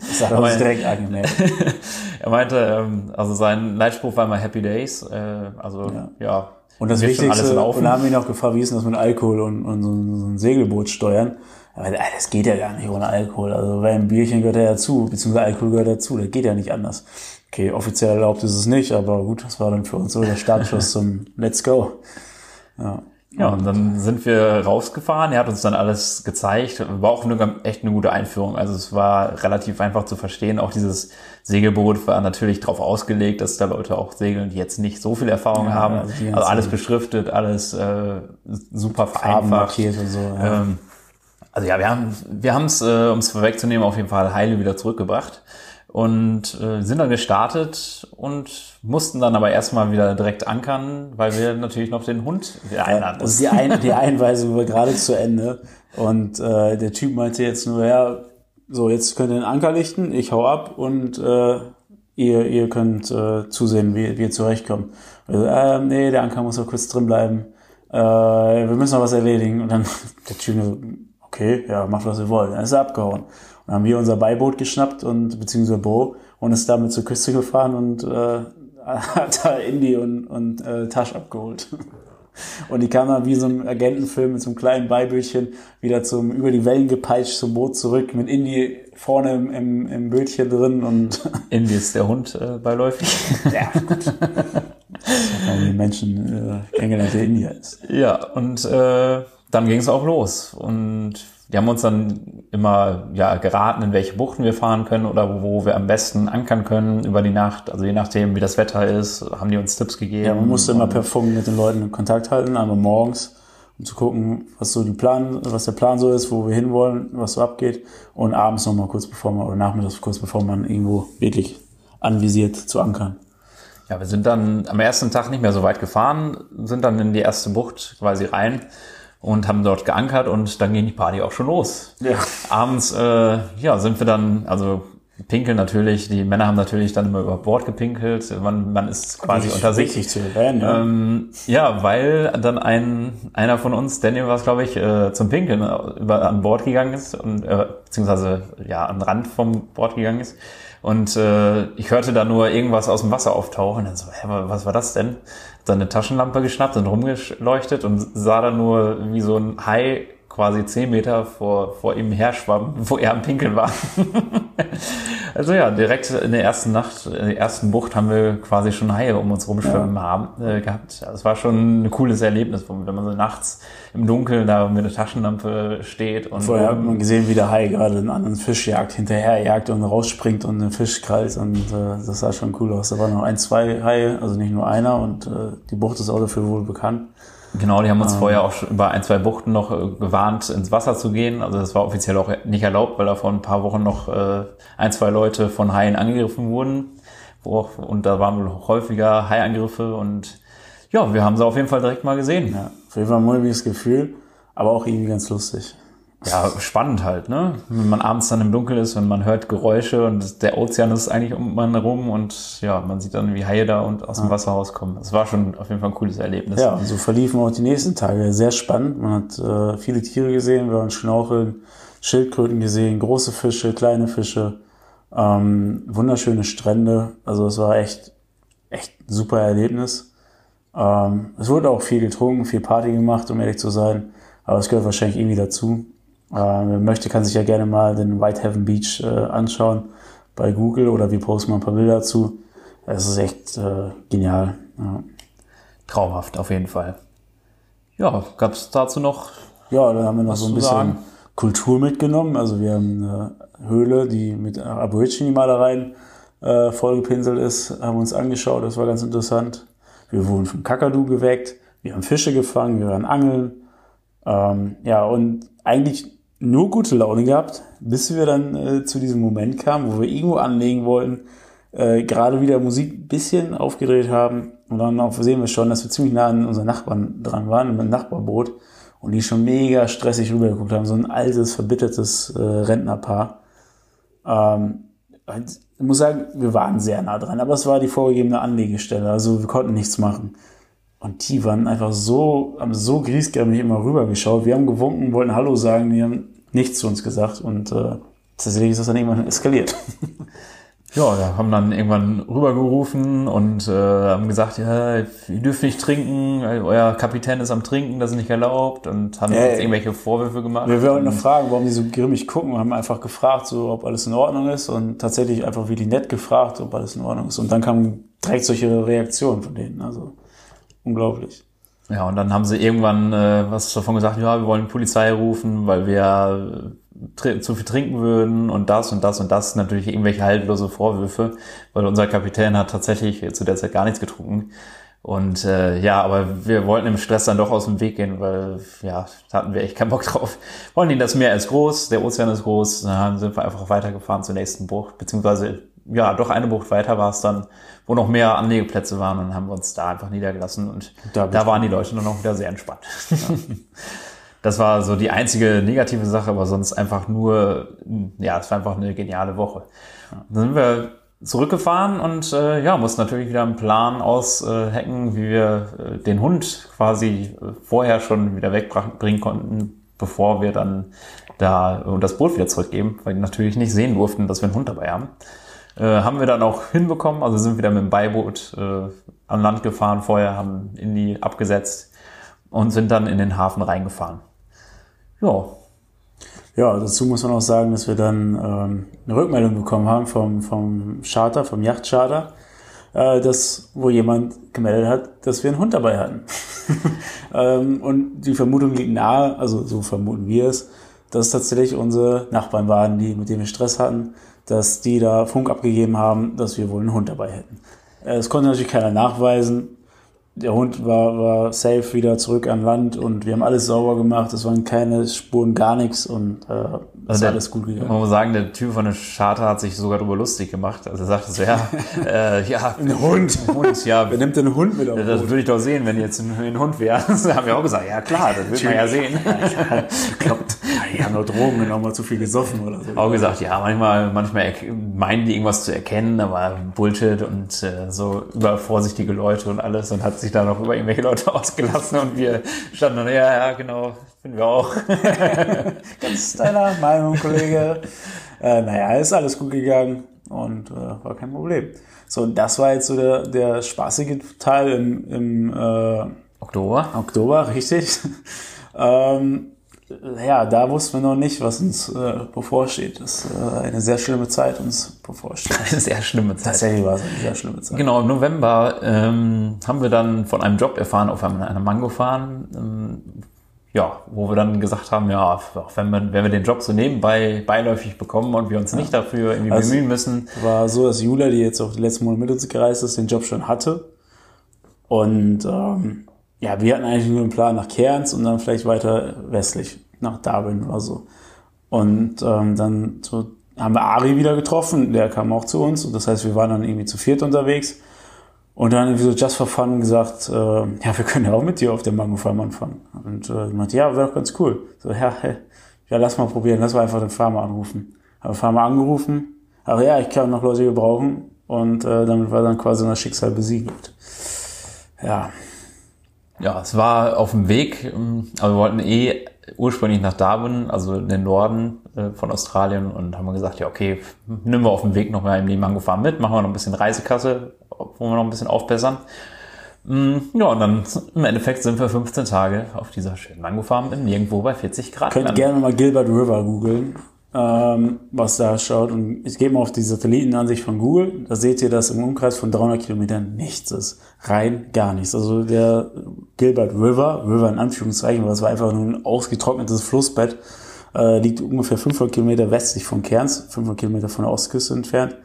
Das hat er uns direkt angemerkt. er meinte, ähm, also sein Leitspruch war immer Happy Days. Äh, also ja, Ja. Und das Wichtigste, und haben ihn auch gefragt, wie ist denn das mit Alkohol und, und so, ein- so ein Segelboot steuern? Aber das geht ja gar nicht ohne Alkohol. Also weil ein Bierchen gehört ja dazu, beziehungsweise Alkohol gehört dazu. Das geht ja nicht anders. Okay, offiziell erlaubt ist es nicht, aber gut, das war dann für uns so der Startschuss zum Let's Go. Ja. Ja, und dann sind wir rausgefahren. Er hat uns dann alles gezeigt. War auch eine, echt eine gute Einführung. Also es war relativ einfach zu verstehen. Auch dieses Segelboot war natürlich darauf ausgelegt, dass da Leute auch segeln, die jetzt nicht so viel Erfahrung Ja, haben. also Also, alles beschriftet, alles äh, super vereinfacht. und so. Ja. Ähm, also ja, wir haben wir haben es, äh, um es vorwegzunehmen, auf jeden Fall heile wieder zurückgebracht und äh, sind dann gestartet und mussten dann aber erstmal wieder direkt ankern, weil wir natürlich noch den Hund einladen Also die, mussten. Ein die Einweisung war gerade zu Ende und äh, der Typ meinte jetzt nur, ja, so jetzt könnt ihr den Anker lichten, ich hau ab und äh, ihr, ihr könnt äh, zusehen, wie, wie ihr zurechtkommt. Also, äh, nee, der Anker muss noch kurz drin bleiben. Äh, wir müssen noch was erledigen. Und dann der Typ nur, okay, ja, macht was ihr wollt. Dann ist er abgehauen. Dann haben wir unser Beiboot geschnappt und beziehungsweise Bo und ist damit zur Küste gefahren und äh, hat da Indy und, und äh, Tasch abgeholt. Und die kam dann wie so ein Agentenfilm mit so einem kleinen Beibötchen wieder zum, über die Wellen gepeitscht zum Boot zurück mit Indy vorne im, im, im Bötchen drin und Indy ist der Hund äh, beiläufig. ja, gut. Die Menschen äh, kennengelernt, der India ist. Ja, und äh, dann ging es auch los. Und die haben uns dann immer ja, geraten, in welche Buchten wir fahren können oder wo, wir am besten ankern können über die Nacht. Also je nachdem, wie das Wetter ist, haben die uns Tipps gegeben. Ja, man musste immer per Funk mit den Leuten in Kontakt halten, einmal morgens, um zu gucken, was so die Plan, was der Plan so ist, wo wir hinwollen, was so abgeht. Und abends nochmal kurz bevor man, oder nachmittags kurz bevor man irgendwo wirklich anvisiert zu ankern. Ja, wir sind dann am ersten Tag nicht mehr so weit gefahren, sind dann in die erste Bucht quasi rein und haben dort geankert und dann ging die Party auch schon los. Ja. Abends, äh, ja, sind wir dann, also pinkeln natürlich, die Männer haben natürlich dann immer über Bord gepinkelt, man, man ist quasi unter sich. Wichtig zu erwähnen, ja. Ähm, ja, weil dann ein einer von uns, Daniel war es, glaube ich, äh, zum Pinkeln äh, über, an Bord gegangen ist und äh, beziehungsweise ja an den Rand vom Bord gegangen ist. Und äh, ich hörte da nur irgendwas aus dem Wasser auftauchen. Und dann so, hä, was war das denn? Hat dann eine Taschenlampe geschnappt und rumgeleuchtet und sah dann nur wie so ein Hai quasi zehn Meter vor, vor ihm her schwamm, wo er am Pinkeln war. also ja, direkt in der ersten Nacht, in der ersten Bucht haben wir quasi schon Haie um uns rumschwimmen haben, äh, gehabt. Also es war schon ein cooles Erlebnis, wenn man so nachts im Dunkeln da mit einer Taschenlampe steht und Vorher hat man gesehen, wie der Hai gerade einen anderen Fisch jagt, hinterherjagt und rausspringt und den Fisch krallt und äh, das sah schon cool aus. Da waren noch ein, zwei Haie, also nicht nur einer und äh, die Bucht ist auch dafür wohl bekannt. Genau, die haben uns vorher auch über ein, zwei Buchten noch äh, gewarnt, ins Wasser zu gehen. Also das war offiziell auch nicht erlaubt, weil da vor ein paar Wochen noch äh, ein, zwei Leute von Haien angegriffen wurden. Auch, und da waren wohl häufiger Haiangriffe und ja, wir haben sie auf jeden Fall direkt mal gesehen. Ja, auf jeden Fall ein mulmiges Gefühl, aber auch irgendwie ganz lustig. Ja, spannend halt, ne? Wenn man abends dann im Dunkeln ist und man hört Geräusche und der Ozean ist eigentlich um man herum und ja, man sieht dann, wie Haie da und aus dem Wasser rauskommen. Das war schon auf jeden Fall ein cooles Erlebnis. Ja, und so verliefen auch die nächsten Tage. Sehr spannend. Man hat äh, viele Tiere gesehen, wir haben Schnorcheln, Schildkröten gesehen, große Fische, kleine Fische, ähm, wunderschöne Strände. Also es war echt, echt ein super Erlebnis. Ähm, es wurde auch viel getrunken, viel Party gemacht, um ehrlich zu sein. Aber es gehört wahrscheinlich irgendwie dazu. Äh, wer möchte, kann sich ja gerne mal den Whitehaven Beach äh, anschauen bei Google oder wir posten mal ein paar Bilder dazu. Es ist echt äh, genial. Ja. Traumhaft, auf jeden Fall. Ja, gab es dazu noch Ja, dann haben wir noch so ein bisschen sagen? Kultur mitgenommen. Also wir haben eine Höhle, die mit Aborigine-Malereien äh, vollgepinselt ist, haben uns angeschaut. Das war ganz interessant. Wir wurden vom Kakadu geweckt. Wir haben Fische gefangen, wir waren angeln. Ähm, ja, und eigentlich nur gute Laune gehabt, bis wir dann äh, zu diesem Moment kamen, wo wir irgendwo anlegen wollten, äh, gerade wieder Musik ein bisschen aufgedreht haben und dann auch sehen wir schon, dass wir ziemlich nah an unseren Nachbarn dran waren, mit Nachbarboot und die schon mega stressig rübergeguckt haben, so ein altes, verbittertes äh, Rentnerpaar. Ähm, ich muss sagen, wir waren sehr nah dran, aber es war die vorgegebene Anlegestelle, also wir konnten nichts machen. Und die waren einfach so, haben so griesgrämig immer rübergeschaut. Wir haben gewunken, wollten Hallo sagen, die haben nichts zu uns gesagt und äh, tatsächlich ist das dann irgendwann eskaliert. Ja, wir haben dann irgendwann rübergerufen und äh, haben gesagt, ja, ihr dürft nicht trinken, euer Kapitän ist am Trinken, das ist nicht erlaubt und haben Ja, uns irgendwelche Vorwürfe gemacht. Wir wollten noch fragen, warum die so grimmig gucken. Wir haben einfach gefragt, so, ob alles in Ordnung ist und tatsächlich einfach wie die nett gefragt, ob alles in Ordnung ist. Und dann kam direkt solche Reaktionen von denen. Also unglaublich. Ja, und dann haben sie irgendwann äh, was davon gesagt, ja, wir wollen Polizei rufen, weil wir tr- zu viel trinken würden und das und das und das. Natürlich irgendwelche haltlose Vorwürfe, weil unser Kapitän hat tatsächlich zu der Zeit gar nichts getrunken. Und äh, ja, aber wir wollten im Stress dann doch aus dem Weg gehen, weil ja, da hatten wir echt keinen Bock drauf. Wollen die, das Meer ist groß, der Ozean ist groß, dann sind wir einfach weitergefahren zur nächsten Bucht, beziehungsweise ja, doch eine Bucht weiter war es dann, wo noch mehr Anlegeplätze waren und dann haben wir uns da einfach niedergelassen und Da da, waren die Leute dann auch wieder sehr entspannt. Das war so die einzige negative Sache, aber sonst einfach nur, ja, es war einfach eine geniale Woche. Dann sind wir zurückgefahren und äh, ja, mussten natürlich wieder einen Plan aushacken, wie wir äh, den Hund quasi äh, vorher schon wieder wegbringen konnten, bevor wir dann da äh, das Boot wieder zurückgeben, weil die natürlich nicht sehen durften, dass wir einen Hund dabei haben. Äh, haben wir dann auch hinbekommen, also sind wieder mit dem Beiboot äh, an Land gefahren vorher, haben in die abgesetzt und sind dann in den Hafen reingefahren. Ja, Ja, dazu muss man auch sagen, dass wir dann ähm, eine Rückmeldung bekommen haben vom, vom Charter, vom Yachtcharter, äh, dass, wo jemand gemeldet hat, dass wir einen Hund dabei hatten. ähm, und die Vermutung liegt nahe, also so vermuten wir es, dass tatsächlich unsere Nachbarn waren, die, mit denen wir Stress hatten, dass die da Funk abgegeben haben, dass wir wohl einen Hund dabei hätten. Äh, Es konnte natürlich keiner nachweisen. Der Hund war, war safe wieder zurück an Land und wir haben alles sauber gemacht. Es waren keine Spuren, gar nichts und äh, es Also der- alles gut gegangen. Man muss sagen, der Typ von der Charter hat sich sogar darüber lustig gemacht. Also er sagte so, ja, äh, ja, Ein Hund. ein Hund, ja, Wer nimmt denn einen Hund mit auf das würde ich doch sehen, wenn jetzt ein, ein Hund wäre. Das haben wir auch gesagt, ja klar, das will man ja sehen. Glaubt, die haben doch Drogen genommen, mal zu viel gesoffen oder so. Auch gesagt, ja, manchmal, manchmal meinen die irgendwas zu erkennen, aber Bullshit und äh, so übervorsichtige Leute und alles und hat sich da noch über irgendwelche Leute ausgelassen und wir standen dann, ja, ja, genau, finden wir auch. Ganz deiner Meinung, Kollege. äh, naja, ist alles gut gegangen und äh, war kein Problem. So, und das war jetzt so der, der spaßige Teil im, im äh, Oktober. Oktober, richtig. ähm, ja, da wussten wir noch nicht, was uns äh, bevorsteht. Das ist äh, eine sehr schlimme Zeit uns bevorsteht. Eine sehr schlimme Zeit. Tatsächlich war es eine sehr schlimme Zeit. Genau, im November ähm, haben wir dann von einem Job erfahren auf einem, einer Mango-Farm, ähm, ja, wo wir dann gesagt haben, ja, auch wenn wir, wenn wir den Job so nebenbei beiläufig bekommen und wir uns nicht dafür irgendwie Also- bemühen müssen, war so, dass Julia, die jetzt auch die letzten Monate mit uns gereist ist, den Job schon hatte. Und ähm, ja, wir hatten eigentlich nur einen Plan nach Cairns und dann vielleicht weiter westlich nach Darwin oder so. Und ähm, dann so haben wir Ari wieder getroffen, der kam auch zu uns. Und das heißt, wir waren dann irgendwie zu viert unterwegs. Und dann irgendwie so just for fun gesagt, äh, ja, wir können ja auch mit dir auf der Mango Farm anfangen. Und äh, ich meinte, ja, wäre doch ganz cool. So, ja, hey, ja, lass mal probieren, lass mal einfach den Farmer anrufen. Haben Farmer angerufen, aber ja, ich kann noch Leute gebrauchen. Und äh, damit war dann quasi unser Schicksal besiegelt. Ja, ja, es war auf dem Weg, ähm, aber wir wollten eh ursprünglich nach Darwin, also in den Norden äh, von Australien und haben gesagt, ja, okay, nehmen wir auf dem Weg noch mal die Mango Farm mit, machen wir noch ein bisschen Reisekasse, wo wir noch ein bisschen aufbessern. Mm, Ja, und dann im Endeffekt sind wir 15 Tage auf dieser schönen Mango Farm in nirgendwo bei 40 Grad. könnt gerne mal Gilbert River googeln, ähm, was da schaut. Und ich gehe mal auf die Satellitenansicht von Google. Da seht ihr, dass im Umkreis von 300 Kilometern nichts ist. Rein gar nichts. Also der Gilbert River, River in Anführungszeichen, aber es war einfach nur ein ausgetrocknetes Flussbett, äh, liegt ungefähr 500 Kilometer westlich von Cairns, 500 Kilometer von der Ostküste entfernt.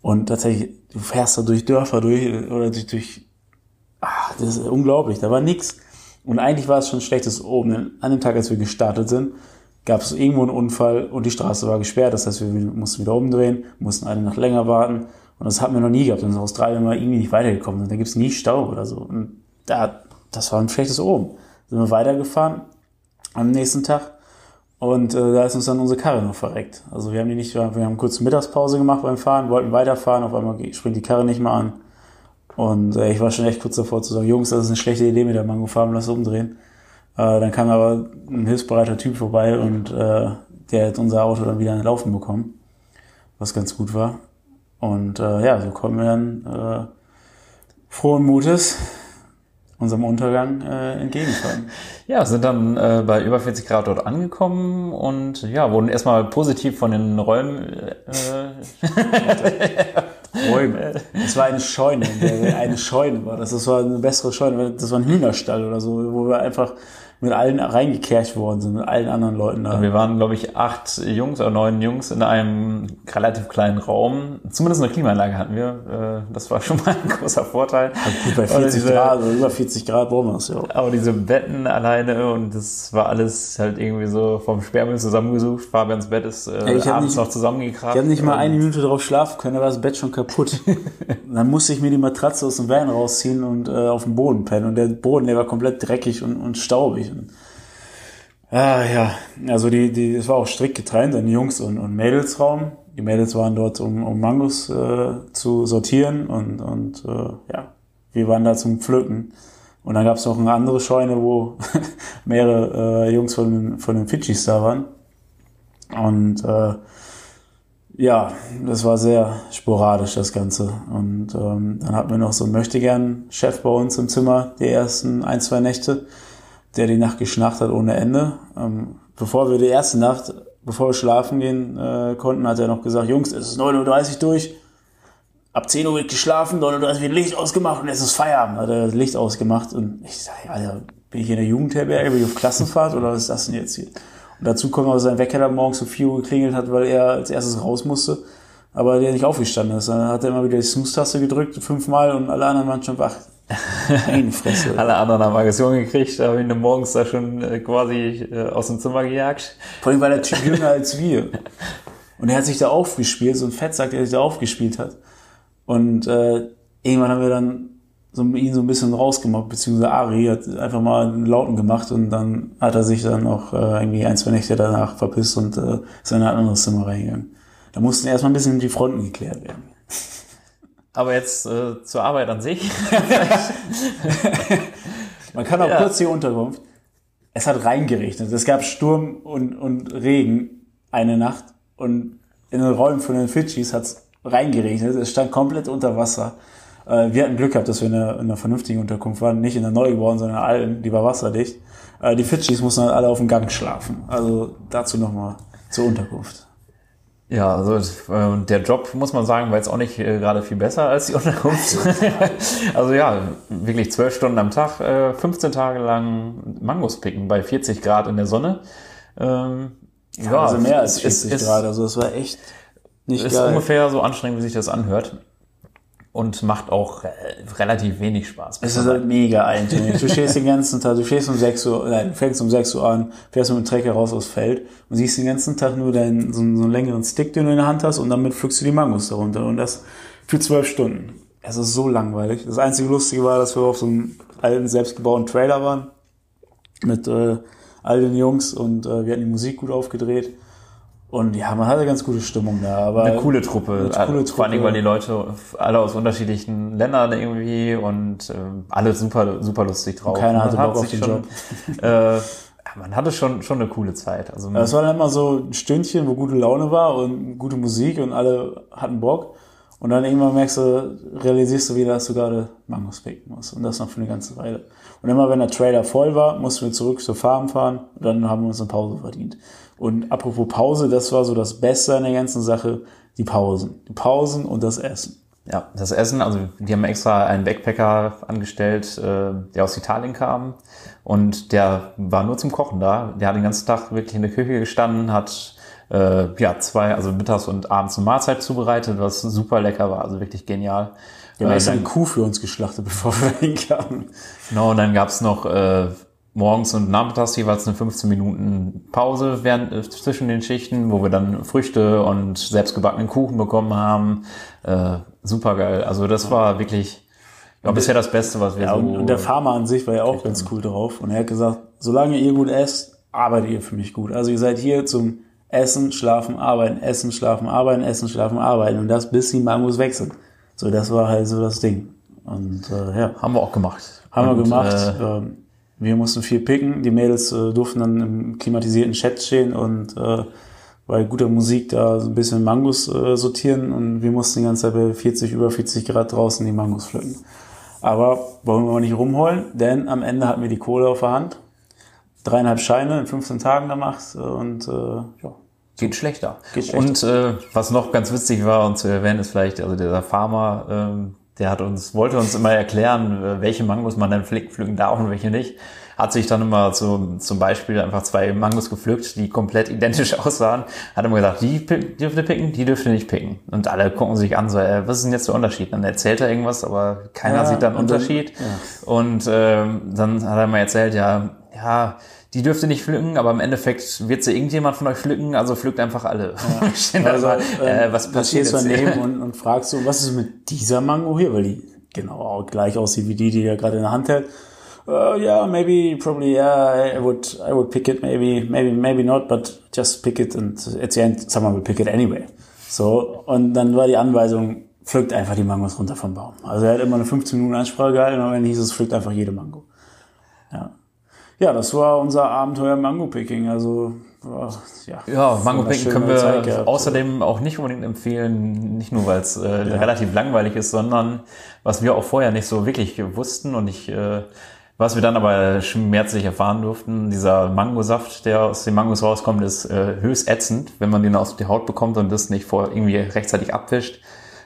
Und tatsächlich, du fährst da durch Dörfer durch oder durch, durch ah, das ist unglaublich, da war nix. Und eigentlich war es schon schlechtes oben. An dem Tag, als wir gestartet sind, gab es irgendwo einen Unfall und die Straße war gesperrt. Das heißt, wir mussten wieder umdrehen, mussten eine Nacht länger warten. Und das hatten wir noch nie gehabt. In Australien war irgendwie nicht weitergekommen. Da gibt's nie Stau oder so. Und da, das war ein schlechtes oben. Sind wir weitergefahren am nächsten Tag. Und äh, da ist uns dann unsere Karre noch verreckt. Also wir haben die nicht, wir haben kurz Mittagspause gemacht beim Fahren, wollten weiterfahren, auf einmal springt die Karre nicht mehr an. Und äh, ich war schon echt kurz davor zu sagen, Jungs, das ist eine schlechte Idee mit der Mango Farm, lass umdrehen. Äh, dann kam aber ein hilfsbereiter Typ vorbei und äh, der hat unser Auto dann wieder in Laufen bekommen, was ganz gut war. Und äh, ja, so kommen wir dann äh, frohen Mutes unserem Untergang äh, entgegenfahren. Ja, sind dann äh, bei über 40 Grad dort angekommen und ja, wurden erstmal positiv von den Räumen äh, Räume. Das Das war eine Scheune, eine Scheune war. Das, das war eine bessere Scheune. Das war ein Hühnerstall oder so, wo wir einfach mit allen reingekercht worden sind, mit allen anderen Leuten da. Wir waren, glaube ich, acht Jungs oder neun Jungs in einem relativ kleinen Raum. Zumindest eine Klimaanlage hatten wir. Äh, Das war schon mal ein großer Vorteil. Gut, bei 40 diese- Grad oder über 40 Grad brauchen wir das ja auch. Aber diese Betten alleine und das war alles halt irgendwie so vom Sperrmüll zusammengesucht. Fabians Bett ist äh, ich abends nicht- noch zusammengekramt. Ich habe nicht mal eine Minute drauf schlafen können, da war das Bett schon kaputt. Dann musste ich mir die Matratze aus dem Van rausziehen und äh, auf dem Boden pennen. Und der Boden, der war komplett dreckig und, und staubig. Und, ah, ja, also die, die, es war auch strikt getrennt in Jungs- und, und Mädelsraum. Die Mädels waren dort, um, um Mangos äh, zu sortieren und, und äh, ja, wir waren da zum Pflücken. Und dann gab es noch eine andere Scheune, wo mehrere äh, Jungs von, den- von den Fidschis da waren. Und äh, ja, das war sehr sporadisch, das Ganze. Und ähm, dann hatten wir noch so einen Möchtegern-Chef bei uns im Zimmer, die ersten ein, zwei Nächte, der die Nacht geschnarcht hat ohne Ende. Ähm, bevor wir die erste Nacht, bevor wir schlafen gehen äh, konnten, hat er noch gesagt, Jungs, es ist 9.30 Uhr durch, ab 10 Uhr wird geschlafen, 9.30 Uhr wird Licht ausgemacht und es ist Feierabend. Hat er das Licht ausgemacht und ich sag, Alter, bin ich in der Jugendherberge, bin ich auf Klassenfahrt oder was ist das denn jetzt hier? Und dazu kommt noch, sein Wecker dann morgens um 4 Uhr geklingelt hat, weil er als erstes raus musste, aber der nicht aufgestanden ist. Dann hat er immer wieder die Snooze-Taste gedrückt, fünfmal und alle anderen waren schon wach. Eine Fresse. Alle anderen haben Aggression gekriegt, da habe ich ihn morgens da schon äh, quasi äh, aus dem Zimmer gejagt. Vor allem war der Typ jünger als wir. Und er hat sich da aufgespielt, so ein Fettsack, der sich da aufgespielt hat. Und äh, irgendwann haben wir dann so, ihn so ein bisschen rausgemacht, beziehungsweise Ari hat einfach mal einen Lauten gemacht und dann hat er sich dann auch äh, irgendwie ein, zwei Nächte danach verpisst und äh, ist in ein anderes Zimmer reingegangen. Da mussten erstmal ein bisschen die Fronten geklärt werden. Aber jetzt äh, zur Arbeit an sich. Man kann auch Ja. kurz die Unterkunft. Es hat reingeregnet. Es gab Sturm und, und Regen eine Nacht. Und in den Räumen von den Fidschis hat es reingeregnet. Es stand komplett unter Wasser. Äh, Wir hatten Glück gehabt, dass wir in einer, in einer vernünftigen Unterkunft waren. Nicht in der neu gebauten, sondern in der alten. Die war wasserdicht. Äh, Die Fidschis mussten halt alle auf dem Gang schlafen. Also dazu nochmal zur Unterkunft. Ja, also äh, der Job, muss man sagen, war jetzt auch nicht äh, gerade viel besser als die Unterkunft. also ja, wirklich zwölf Stunden am Tag, äh, 15 Tage lang Mangos picken bei 40 Grad in der Sonne. Ähm, ja, also mehr als es 40 ist, Grad. Also es war echt nicht Ist geil. ungefähr so anstrengend, wie sich das anhört. Und macht auch äh, relativ wenig Spaß. Es ist halt mega eintönig. Du stehst den ganzen Tag, du stehst um 6 Uhr, nein, fängst um 6 Uhr an, fährst mit dem Trecker raus aufs Feld und siehst den ganzen Tag nur deinen, so, einen- so einen längeren Stick, den du in der Hand hast und damit pflückst du die Mangos darunter und das für zwölf Stunden. Es ist so langweilig. Das einzige Lustige war, dass wir auf so einem alten, selbstgebauten Trailer waren mit äh, all den Jungs und äh, wir hatten die Musik gut aufgedreht und ja, man hatte ganz gute Stimmung da, aber eine coole Truppe. Eine coole Vor allen Dingen, Truppe. weil die Leute alle aus unterschiedlichen Ländern irgendwie und äh, alle super, super lustig drauf. keiner Man hatte hat Bock auf sich den schon, äh, ja, man hatte schon, schon eine coole Zeit. Also Es war dann immer so ein Stündchen, wo gute Laune war und gute Musik und alle hatten Bock. Und dann irgendwann merkst du, realisierst du wieder, dass du gerade Mangos picken musst. Und das noch für eine ganze Weile. Und immer wenn der Trailer voll war, mussten wir zurück zur Farm fahren und dann haben wir uns eine Pause verdient. Und apropos Pause, das war so das Beste an der ganzen Sache, die Pausen. Die Pausen und das Essen. Ja, das Essen, also die haben extra einen Backpacker angestellt, äh, der aus Italien kam und der war nur zum Kochen da. Der hat den ganzen Tag wirklich in der Küche gestanden, hat äh, ja zwei, also mittags und abends eine Mahlzeit zubereitet, was super lecker war, also wirklich genial. Der hat Äh, dann- eine Kuh für uns geschlachtet, bevor wir hinkamen. Genau, und dann gab's noch äh, morgens und nachmittags jeweils eine 15 Minuten Pause während, äh, zwischen den Schichten, wo wir dann Früchte und selbstgebackenen Kuchen bekommen haben. Äh, super geil. Also das war wirklich ja, bisher das Beste, was wir Ja, so... und, und der Farmer an sich war ja auch ganz cool drauf. Und er hat gesagt, solange ihr gut esst, arbeitet ihr für mich gut. Also ihr seid hier zum Essen, Schlafen, Arbeiten, Essen, Schlafen, Arbeiten, Essen, Schlafen, Arbeiten. Und das bis die Mangos weg sind. So, das war halt so das Ding. Und äh, ja, haben wir auch gemacht. haben wir gemacht. Äh, Ähm, wir mussten viel picken. Die Mädels äh, durften dann im klimatisierten Chat stehen und äh, bei guter Musik da so ein bisschen Mangos äh, sortieren und wir mussten die ganze Zeit bei 40, über 40 Grad draußen die Mangos pflücken. Aber wollen wir mal nicht rumheulen, denn am Ende hatten wir die Kohle auf der Hand. Dreieinhalb Scheine in 15 Tagen gemacht äh, und äh, ja. Geht schlechter. Geht schlechter. Und äh, was noch ganz witzig war und zu erwähnen ist vielleicht, also dieser Farmer, ähm, der hat uns, wollte uns immer erklären, äh, welche Mangos man dann pflücken darf und welche nicht. Hat sich dann immer zu, zum Beispiel einfach zwei Mangos gepflückt, die komplett identisch aussahen. Hat immer gesagt, die dürft ihr picken, die dürft ihr nicht picken. Und alle gucken sich an, so, äh, was ist denn jetzt der Unterschied? Dann erzählt er irgendwas, aber keiner Ja, sieht dann einen dann- Unterschied. ja. Und ähm, dann hat er mal erzählt, ja, ja, die dürfte nicht pflücken, aber im Endeffekt wird sie irgendjemand von euch pflücken, also pflückt einfach alle. Da Also, mal, äh, äh, was passiert jetzt? daneben und, und fragst so, was ist mit dieser Mango hier? Weil die genau auch gleich aussieht wie die, die er gerade in der Hand hält. Uh, yeah, maybe, probably, yeah, I would, I would pick it, maybe, maybe, maybe not, but just pick it and at the end someone will pick it anyway. So, und dann war die Anweisung, pflückt einfach die Mangos runter vom Baum. Also er hat immer eine 15 Minuten Ansprache gehalten und dann hieß es, pflückt einfach jede Mango. Ja. Ja, das war unser Abenteuer Mango-Picking, also, ja. Ja, Mango Picken schöne können wir gehabt. außerdem auch nicht unbedingt empfehlen, nicht nur weil es äh, relativ langweilig ist, sondern was wir auch vorher nicht so wirklich wussten und ich, äh, was wir dann aber schmerzlich erfahren durften, dieser Mangosaft, der aus den Mangos rauskommt, ist äh, höchst ätzend, wenn man den aus die Haut bekommt und das nicht vor irgendwie rechtzeitig abwischt.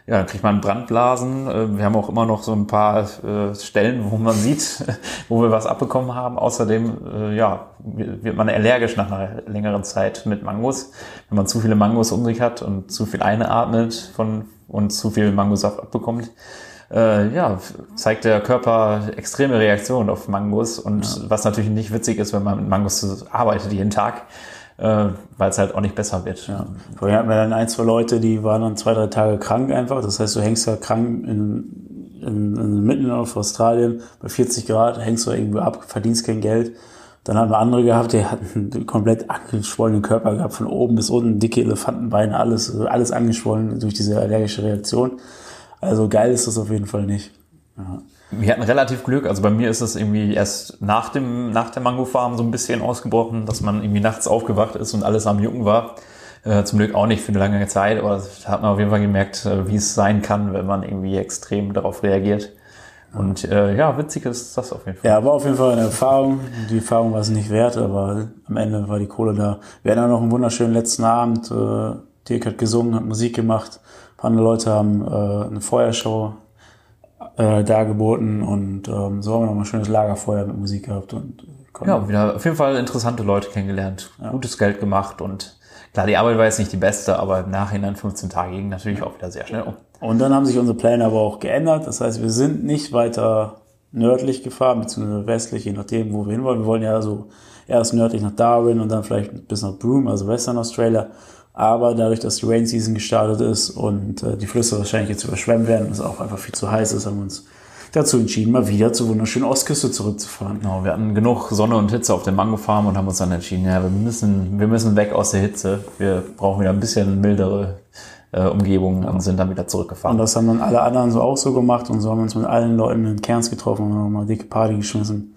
Ja, dann kriegt man Brandblasen. Äh, Wir haben auch immer noch so ein paar äh, Stellen, wo man sieht, wo wir was abbekommen haben. Außerdem, äh, ja, wird man allergisch nach einer längeren Zeit mit Mangos. Wenn man zu viele Mangos um sich hat und zu viel einatmet von, und zu viel Mangosaft abbekommt, äh, ja, zeigt der Körper extreme Reaktionen auf Mangos und was natürlich nicht witzig ist, wenn man mit Mangos arbeitet jeden Tag, äh, weil es halt auch nicht besser wird. Ja. Vorher hatten wir dann ein, zwei Leute, die waren dann zwei, drei Tage krank einfach. Das heißt, du hängst da krank in, in, in mitten auf Australien bei 40 Grad, hängst du irgendwo ab, verdienst kein Geld. Dann haben wir andere gehabt, die hatten einen komplett angeschwollenen Körper gehabt, von oben bis unten, dicke Elefantenbeine, alles, alles angeschwollen durch diese allergische Reaktion. Also geil ist das auf jeden Fall nicht. Ja. Wir hatten relativ Glück, also bei mir ist es irgendwie erst nach dem nach der Mangofarm so ein bisschen ausgebrochen, dass man irgendwie nachts aufgewacht ist und alles am Jucken war. Äh, zum Glück auch nicht für eine lange Zeit, aber da hat man auf jeden Fall gemerkt, äh, wie es sein kann, wenn man irgendwie extrem darauf reagiert. Und äh, ja, witzig ist das auf jeden Fall. Ja, war auf jeden Fall eine Erfahrung. Die Erfahrung war es nicht wert, aber am Ende war die Kohle da. Wir hatten auch noch einen wunderschönen letzten Abend. Äh, Dirk hat gesungen, hat Musik gemacht. Ein paar andere Leute haben äh, eine Feuershow äh, dargeboten und ähm, so haben wir noch mal ein schönes Lagerfeuer mit Musik gehabt und äh, konnten Ja, wieder auf jeden Fall interessante Leute kennengelernt, gutes Geld gemacht und klar, die Arbeit war jetzt nicht die beste, aber im Nachhinein 15 Tage ging natürlich auch wieder sehr schnell um. Und dann haben sich unsere Pläne aber auch geändert. Das heißt, wir sind nicht weiter nördlich gefahren, beziehungsweise westlich, je nachdem, wo wir hinwollen. Wir wollen ja so erst nördlich nach Darwin und dann vielleicht bis nach Broome, also Western Australia. Aber dadurch, dass die Rain Season gestartet ist und äh, die Flüsse wahrscheinlich jetzt überschwemmt werden und es auch einfach viel zu heiß ist, haben wir uns dazu entschieden, mal wieder zur wunderschönen Ostküste zurückzufahren. Genau, wir hatten genug Sonne und Hitze auf der Mangofarm und haben uns dann entschieden, ja, wir müssen, wir müssen weg aus der Hitze. Wir brauchen wieder ein bisschen mildere äh, Umgebung und sind dann wieder Und zurückgefahren. das haben dann alle anderen so auch so gemacht und so haben wir uns mit allen Leuten in Kerns getroffen und haben nochmal dicke Party geschmissen.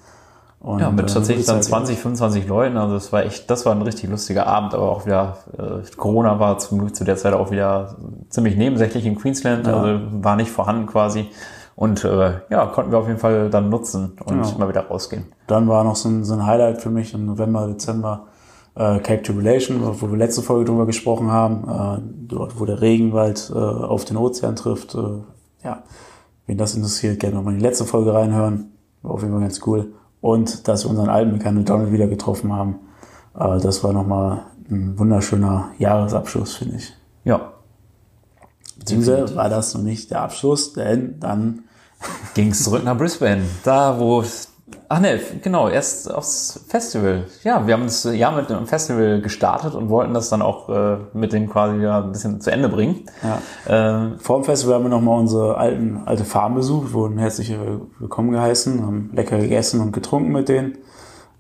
Und, Ja, mit äh, tatsächlich dann Zeit gehabt. 20, 25 Leuten. Also das war echt, das war ein richtig lustiger Abend, aber auch wieder, äh, Corona war zum Glück zu der Zeit auch wieder ziemlich nebensächlich in Queensland, Ja. also war nicht vorhanden quasi. Und äh, ja, konnten wir auf jeden Fall dann nutzen und Genau. mal wieder rausgehen. Dann war noch so ein, so ein Highlight für mich im November, Dezember, äh, Cape Tribulation, wo wir letzte Folge drüber gesprochen haben, äh, dort, wo der Regenwald äh, auf den Ozean trifft. Äh, ja, wen das interessiert, gerne nochmal in die letzte Folge reinhören. War auf jeden Fall ganz cool. Und dass wir unseren alten Bekannten Donald wieder getroffen haben. Äh, das war nochmal ein wunderschöner Jahresabschluss, finde ich. Ja, Beziehungsweise war das noch nicht der Abschluss, denn dann ging es zurück nach Brisbane. Da, wo Ach ne, genau, erst aufs Festival. Ja, wir haben das Jahr mit einem Festival gestartet und wollten das dann auch äh, mit dem quasi ja ein bisschen zu Ende bringen. Ja. Ähm, Vor dem Festival haben wir nochmal unsere alten, alte Farm besucht, wurden herzlich willkommen geheißen, haben lecker gegessen und getrunken mit denen.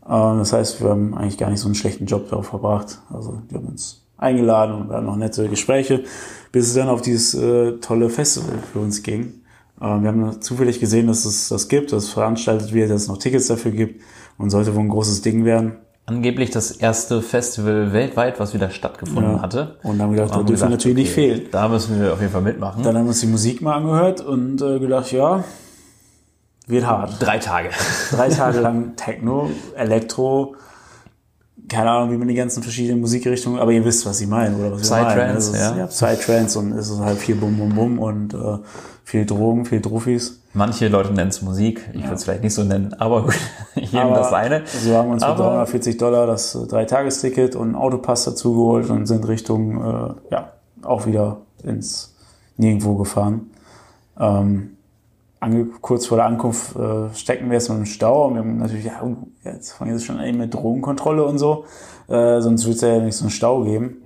Ähm, Das heißt, wir haben eigentlich gar nicht so einen schlechten Job darauf verbracht. Also die haben uns eingeladen und wir hatten noch nette Gespräche, bis es dann auf dieses äh, tolle Festival für uns ging. Ähm, Wir haben zufällig gesehen, dass es das gibt, dass es veranstaltet wird, dass es noch Tickets dafür gibt und sollte wohl ein großes Ding werden. angeblich das erste Festival weltweit, was wieder stattgefunden Ja. hatte. Und dann haben wir gedacht, da dürfen wir natürlich nicht okay, fehlen. Da müssen wir auf jeden Fall mitmachen. Dann haben wir uns die Musik mal angehört und äh, gedacht, ja, wird hart. Drei Tage. drei Tage lang Techno, Elektro, keine Ahnung, wie man die ganzen verschiedenen Musikrichtungen, aber ihr wisst, was ich meine, oder was wir meinen. Ist- ja. ja. Psytrance und es ist halt viel Bum Bum Bum und äh, viel Drogen, viel Druffis. Manche Leute nennen es Musik, ich würde es vielleicht nicht so nennen, aber gut, jedem Aber das seine. So haben wir uns für Aber- 340 Dollar das äh, Dreitagesticket und einen Autopass dazu geholt und sind Richtung, äh, ja, auch wieder ins Nirgendwo gefahren. Ähm, kurz vor der Ankunft äh, stecken wir jetzt im Stau und wir haben natürlich, ja, uh, jetzt fangen wir schon an mit Drogenkontrolle und so, äh, sonst wird es ja nicht so einen Stau geben.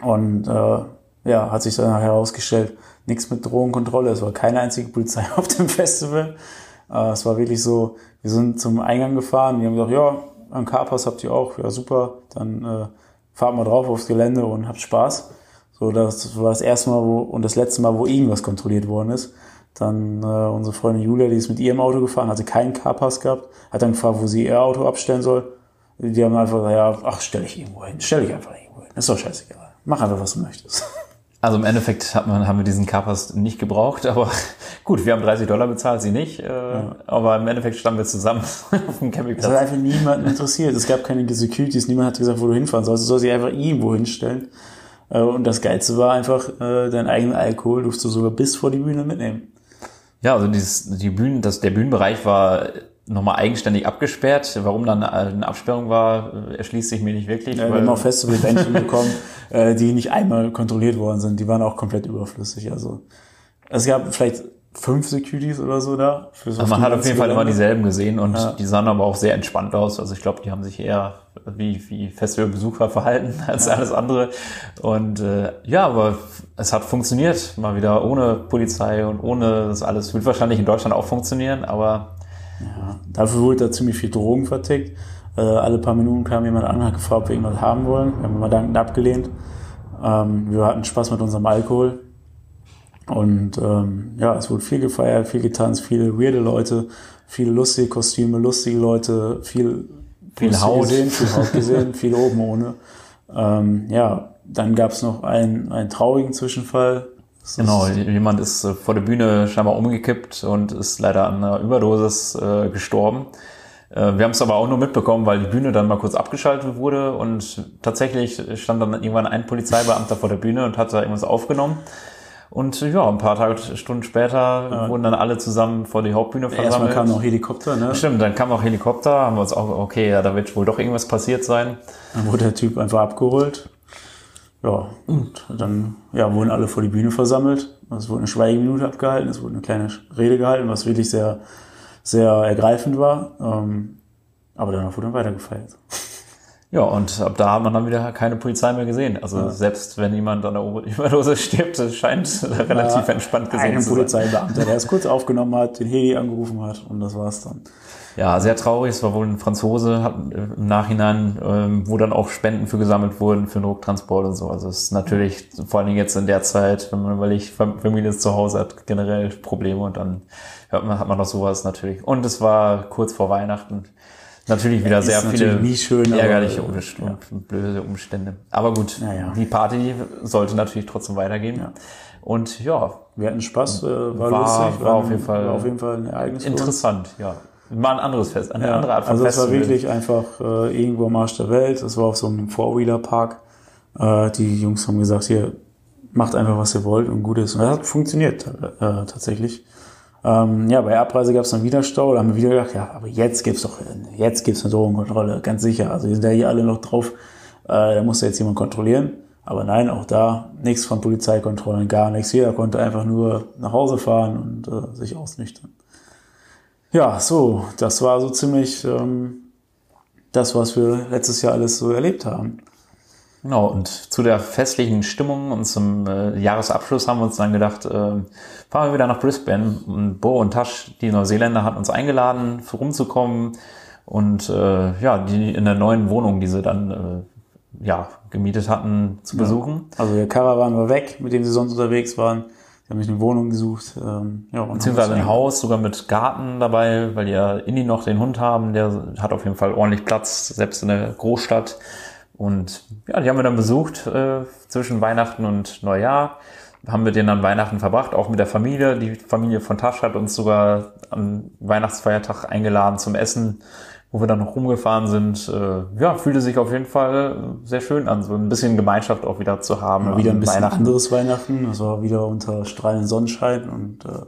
Und äh, ja, hat sich dann herausgestellt, nichts mit Drogenkontrolle, es war keine einzige Polizei auf dem Festival. Äh, es war wirklich so, wir sind zum Eingang gefahren, die haben gesagt, ja, einen Carpass habt ihr auch, ja super, dann äh, fahrt mal drauf aufs Gelände und habt Spaß. So, das war das erste Mal wo, und das letzte Mal, wo irgendwas kontrolliert worden ist. Dann äh, unsere Freundin Julia, die ist mit ihrem Auto gefahren, hatte keinen Carpass gehabt, hat dann gefragt, wo sie ihr Auto abstellen soll. Die haben einfach gesagt, ja, ach, stell dich irgendwo hin, stell dich einfach irgendwo hin. Ist doch scheißegal. Mach einfach, was du möchtest. Also im Endeffekt hat man, haben wir diesen Carpass nicht gebraucht, aber gut, wir haben 30 Dollar bezahlt, sie nicht, äh, aber im Endeffekt standen wir zusammen auf dem Das hat Campingplatz. einfach niemanden interessiert. Es gab keine Securities, niemand hat gesagt, wo du hinfahren sollst. Du sollst dich einfach irgendwo hinstellen. Äh, Und das Geilste war einfach, äh, deinen eigenen Alkohol durfst du sogar bis vor die Bühne mitnehmen. Ja, also dieses, die Bühnen, das, der Bühnenbereich war nochmal eigenständig abgesperrt. Warum dann eine Absperrung war, erschließt sich mir nicht wirklich. Ja, wir haben auch Festivalbändchen bekommen, äh, die nicht einmal kontrolliert worden sind. Die waren auch komplett überflüssig. Also es gab vielleicht fünf Securities oder so da. Also man hat auf jeden Fall immer dieselben gesehen und Ja. die sahen aber auch sehr entspannt aus. Also ich glaube, die haben sich eher wie, wie Festivalbesucher verhalten als alles andere. Und äh, ja, aber es hat funktioniert, mal wieder ohne Polizei und ohne das alles. Wird wahrscheinlich in Deutschland auch funktionieren, aber Ja, dafür wurde da ziemlich viel Drogen vertickt. Äh, alle paar Minuten kam jemand an, hat gefragt, ob wir irgendwas haben wollen. Wir haben immer dankend abgelehnt. Ähm, wir hatten Spaß mit unserem Alkohol. Und ähm, ja, es wurde viel gefeiert, viel getanzt, viele weirde Leute, viele lustige Kostüme, lustige Leute, viel, Viel Haut. gesehen, viel Haut gesehen, viel oben ohne. Ähm, ja, dann gab es noch einen, einen traurigen Zwischenfall. Das genau, jemand ist äh, vor der Bühne scheinbar umgekippt und ist leider an einer Überdosis äh, gestorben. Äh, Wir haben es aber auch nur mitbekommen, weil die Bühne dann mal kurz abgeschaltet wurde und tatsächlich stand dann irgendwann ein Polizeibeamter vor der Bühne und hat da irgendwas aufgenommen. Und ja, ein paar Tage, Stunden später wurden dann alle zusammen vor die Hauptbühne Erstmal versammelt. kam noch Helikopter, ne? Stimmt, dann kam auch Helikopter, haben wir uns auch, okay, ja, da wird wohl doch irgendwas passiert sein. Dann wurde der Typ einfach abgeholt. Ja, und dann ja, wurden alle vor die Bühne versammelt. Es wurde eine Schweigeminute abgehalten, es wurde eine kleine Rede gehalten, was wirklich sehr, sehr ergreifend war. Ähm, aber danach wurde dann weitergefeiert. Ja, und ab da hat man dann wieder keine Polizei mehr gesehen. Also selbst wenn jemand an der Überdose stirbt, es scheint relativ entspannt gesehen Ein zu sein. Polizeibeamter, der es kurz aufgenommen hat, den Heli angerufen hat und das war's dann. Ja, sehr traurig. Es war wohl ein Franzose hat, äh, im Nachhinein, ähm, wo dann auch Spenden für gesammelt wurden für den Drucktransport und so. Also es ist natürlich vor allen Dingen jetzt in der Zeit, wenn man überlegt, Fam- Familie zu Hause hat generell Probleme und dann hört man, hat man noch sowas natürlich. Und es war kurz vor Weihnachten. Natürlich wieder ist sehr viele nie schön, aber, ärgerliche äh, Umst- ja. und blöde Umstände. Aber gut, Ja, ja. die Party sollte natürlich trotzdem weitergehen. Ja. Und ja, Wir hatten Spaß, äh, war, War- lustig, war ein- auf jeden Fall war auf jeden Fall ein Ereignis. interessant, ja. Mal ein anderes Fest, eine Ja, andere Art von also es war wirklich einfach äh, irgendwo am Arsch der Welt. Es war auf so einem Four-Wheeler-Park. Äh, die Jungs haben gesagt, hier, macht einfach, was ihr wollt und gut ist. Und das hat funktioniert äh, tatsächlich. Ähm, ja, bei Abreise gab es dann wieder Stau. Da haben wir wieder gedacht, ja, aber jetzt gibt's doch, jetzt gibt's eine Drogenkontrolle, ganz sicher. Also die sind ja hier alle noch drauf. Äh, da muss ja jetzt jemand kontrollieren. Aber nein, auch da nichts von Polizeikontrollen, gar nichts. Jeder konnte einfach nur nach Hause fahren und äh, sich ausnüchtern. Ja, so, das war so ziemlich ähm, das, was wir letztes Jahr alles so erlebt haben. Genau, und zu der festlichen Stimmung und zum äh, Jahresabschluss haben wir uns dann gedacht, äh, fahren wir wieder nach Brisbane. Und Bo und Tasch, die Neuseeländer, hatten uns eingeladen, für rumzukommen und äh, ja, die in der neuen Wohnung, die sie dann äh, ja, gemietet hatten, zu besuchen. Also der Caravan war weg, mit dem sie sonst unterwegs waren. Sie haben sich eine Wohnung gesucht. Ähm, ja, und Beziehungsweise ein Haus, sogar mit Garten dabei, weil ja Inni noch den Hund haben, der hat auf jeden Fall ordentlich Platz, selbst in der Großstadt. Und ja, die haben wir dann besucht äh, zwischen Weihnachten und Neujahr. Haben mit denen dann Weihnachten verbracht, auch mit der Familie. Die Familie von Tasch hat uns sogar am Weihnachtsfeiertag eingeladen zum Essen wo wir dann noch rumgefahren sind. Äh, ja, fühlte sich auf jeden Fall sehr schön an, so ein bisschen Gemeinschaft auch wieder zu haben. Mal wieder ein bisschen Weihnachten. anderes Weihnachten. Das war wieder unter strahlendem Sonnenschein und äh,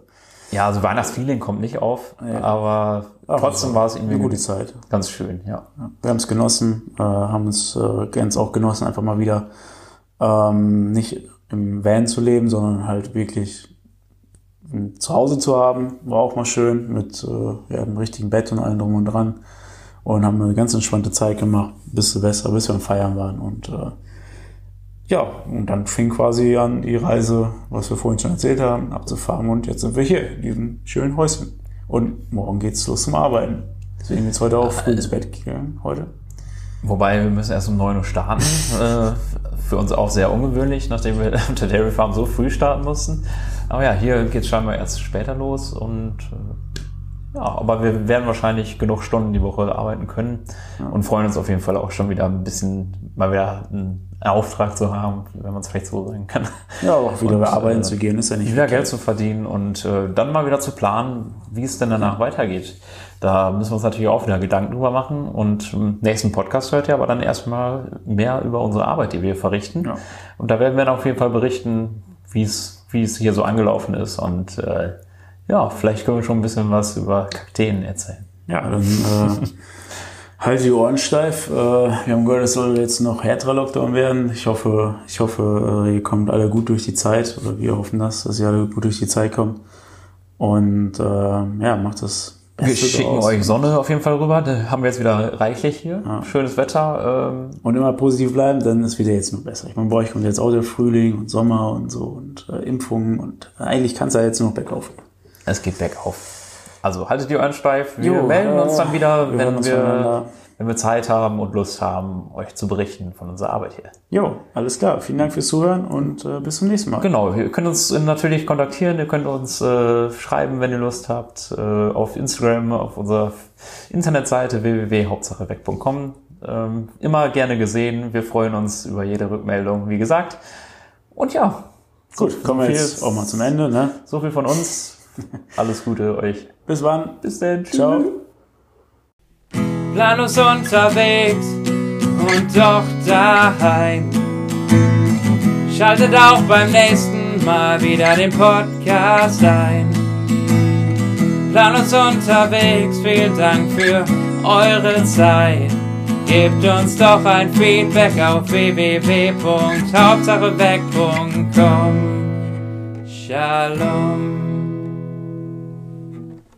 Ja, also Weihnachtsfeeling kommt nicht auf, Ja. aber aber trotzdem war es irgendwie eine gute Zeit. ganz schön, ja. Ja, wir haben es genossen, äh, haben es äh, ganz auch genossen, einfach mal wieder ähm, nicht im Van zu leben, sondern halt wirklich ein Zuhause zu haben. War auch mal schön mit äh, ja, einem richtigen Bett und allem drum und dran. Und haben eine ganz entspannte Zeit gemacht, bis Silvester, bis wir am Feiern waren. Und äh, ja, und dann fing quasi an die Reise, was wir vorhin schon erzählt haben, abzufahren. Und jetzt sind wir hier in diesem schönen Häuschen. Und morgen geht's los zum Arbeiten. Deswegen jetzt heute auch früh ins Bett gegangen, heute. Wobei wir müssen erst um 9 Uhr starten. äh, für uns auch sehr ungewöhnlich, nachdem wir auf der Dairy Farm so früh starten mussten. Aber ja, hier geht es scheinbar erst später los und äh, ja, aber wir werden wahrscheinlich genug Stunden die Woche arbeiten können und freuen uns auf jeden Fall auch schon wieder ein bisschen mal wieder einen Auftrag zu haben, wenn man es vielleicht so sagen kann. Ja, auch wieder Und, arbeiten äh, zu gehen, ist ja nicht wieder. Geld zu verdienen und äh, dann mal wieder zu planen, wie es denn danach weitergeht. Da müssen wir uns natürlich auch wieder Gedanken drüber machen und im nächsten Podcast hört ihr aber dann erstmal mehr über unsere Arbeit, die wir verrichten. Ja. Und da werden wir dann auf jeden Fall berichten, wie es wie es hier so angelaufen ist und äh, ja, vielleicht können wir schon ein bisschen was über Kakteen erzählen. Ja, dann äh, halt die Ohren steif. Äh, wir haben gehört, es soll jetzt noch härterer Lockdown werden. Ich hoffe, ich hoffe, äh, ihr kommt alle gut durch die Zeit oder wir hoffen das, dass ihr alle gut durch die Zeit kommt. Und äh, ja, macht das Wir Beste schicken draus. euch Sonne auf jeden Fall rüber. Da haben wir jetzt wieder reichlich hier. Schönes Wetter. Ähm, Und immer positiv bleiben, dann ist wieder jetzt nur besser. Ich meine, bei euch kommt jetzt auch der Frühling und Sommer und so und äh, Impfungen und eigentlich kann es ja jetzt nur noch bergauf gehen. Es geht bergauf. Also haltet die Ohren steif. Wir Jo, melden uns dann wieder, wir wenn wir, wenn wir Zeit haben und Lust haben, euch zu berichten von unserer Arbeit hier. Jo, alles klar. Vielen Dank fürs Zuhören und äh, bis zum nächsten Mal. Genau, ihr könnt uns natürlich kontaktieren, ihr könnt uns äh, schreiben, wenn ihr Lust habt, äh, auf Instagram, auf unserer Internetseite www.hauptsacheweg.com. Ähm, immer gerne gesehen. Wir freuen uns über jede Rückmeldung, wie gesagt. Und ja, Gut, kommen wir jetzt auch mal zum Ende. Ne? so viel von uns. Alles Gute euch. Bis wann. Bis dann. Ciao. planlos unterwegs und doch daheim. Schaltet auch beim nächsten Mal wieder den Podcast ein. Planlos unterwegs, vielen Dank für eure Zeit. Gebt uns doch ein Feedback auf www.hauptsacheweg.com. Shalom.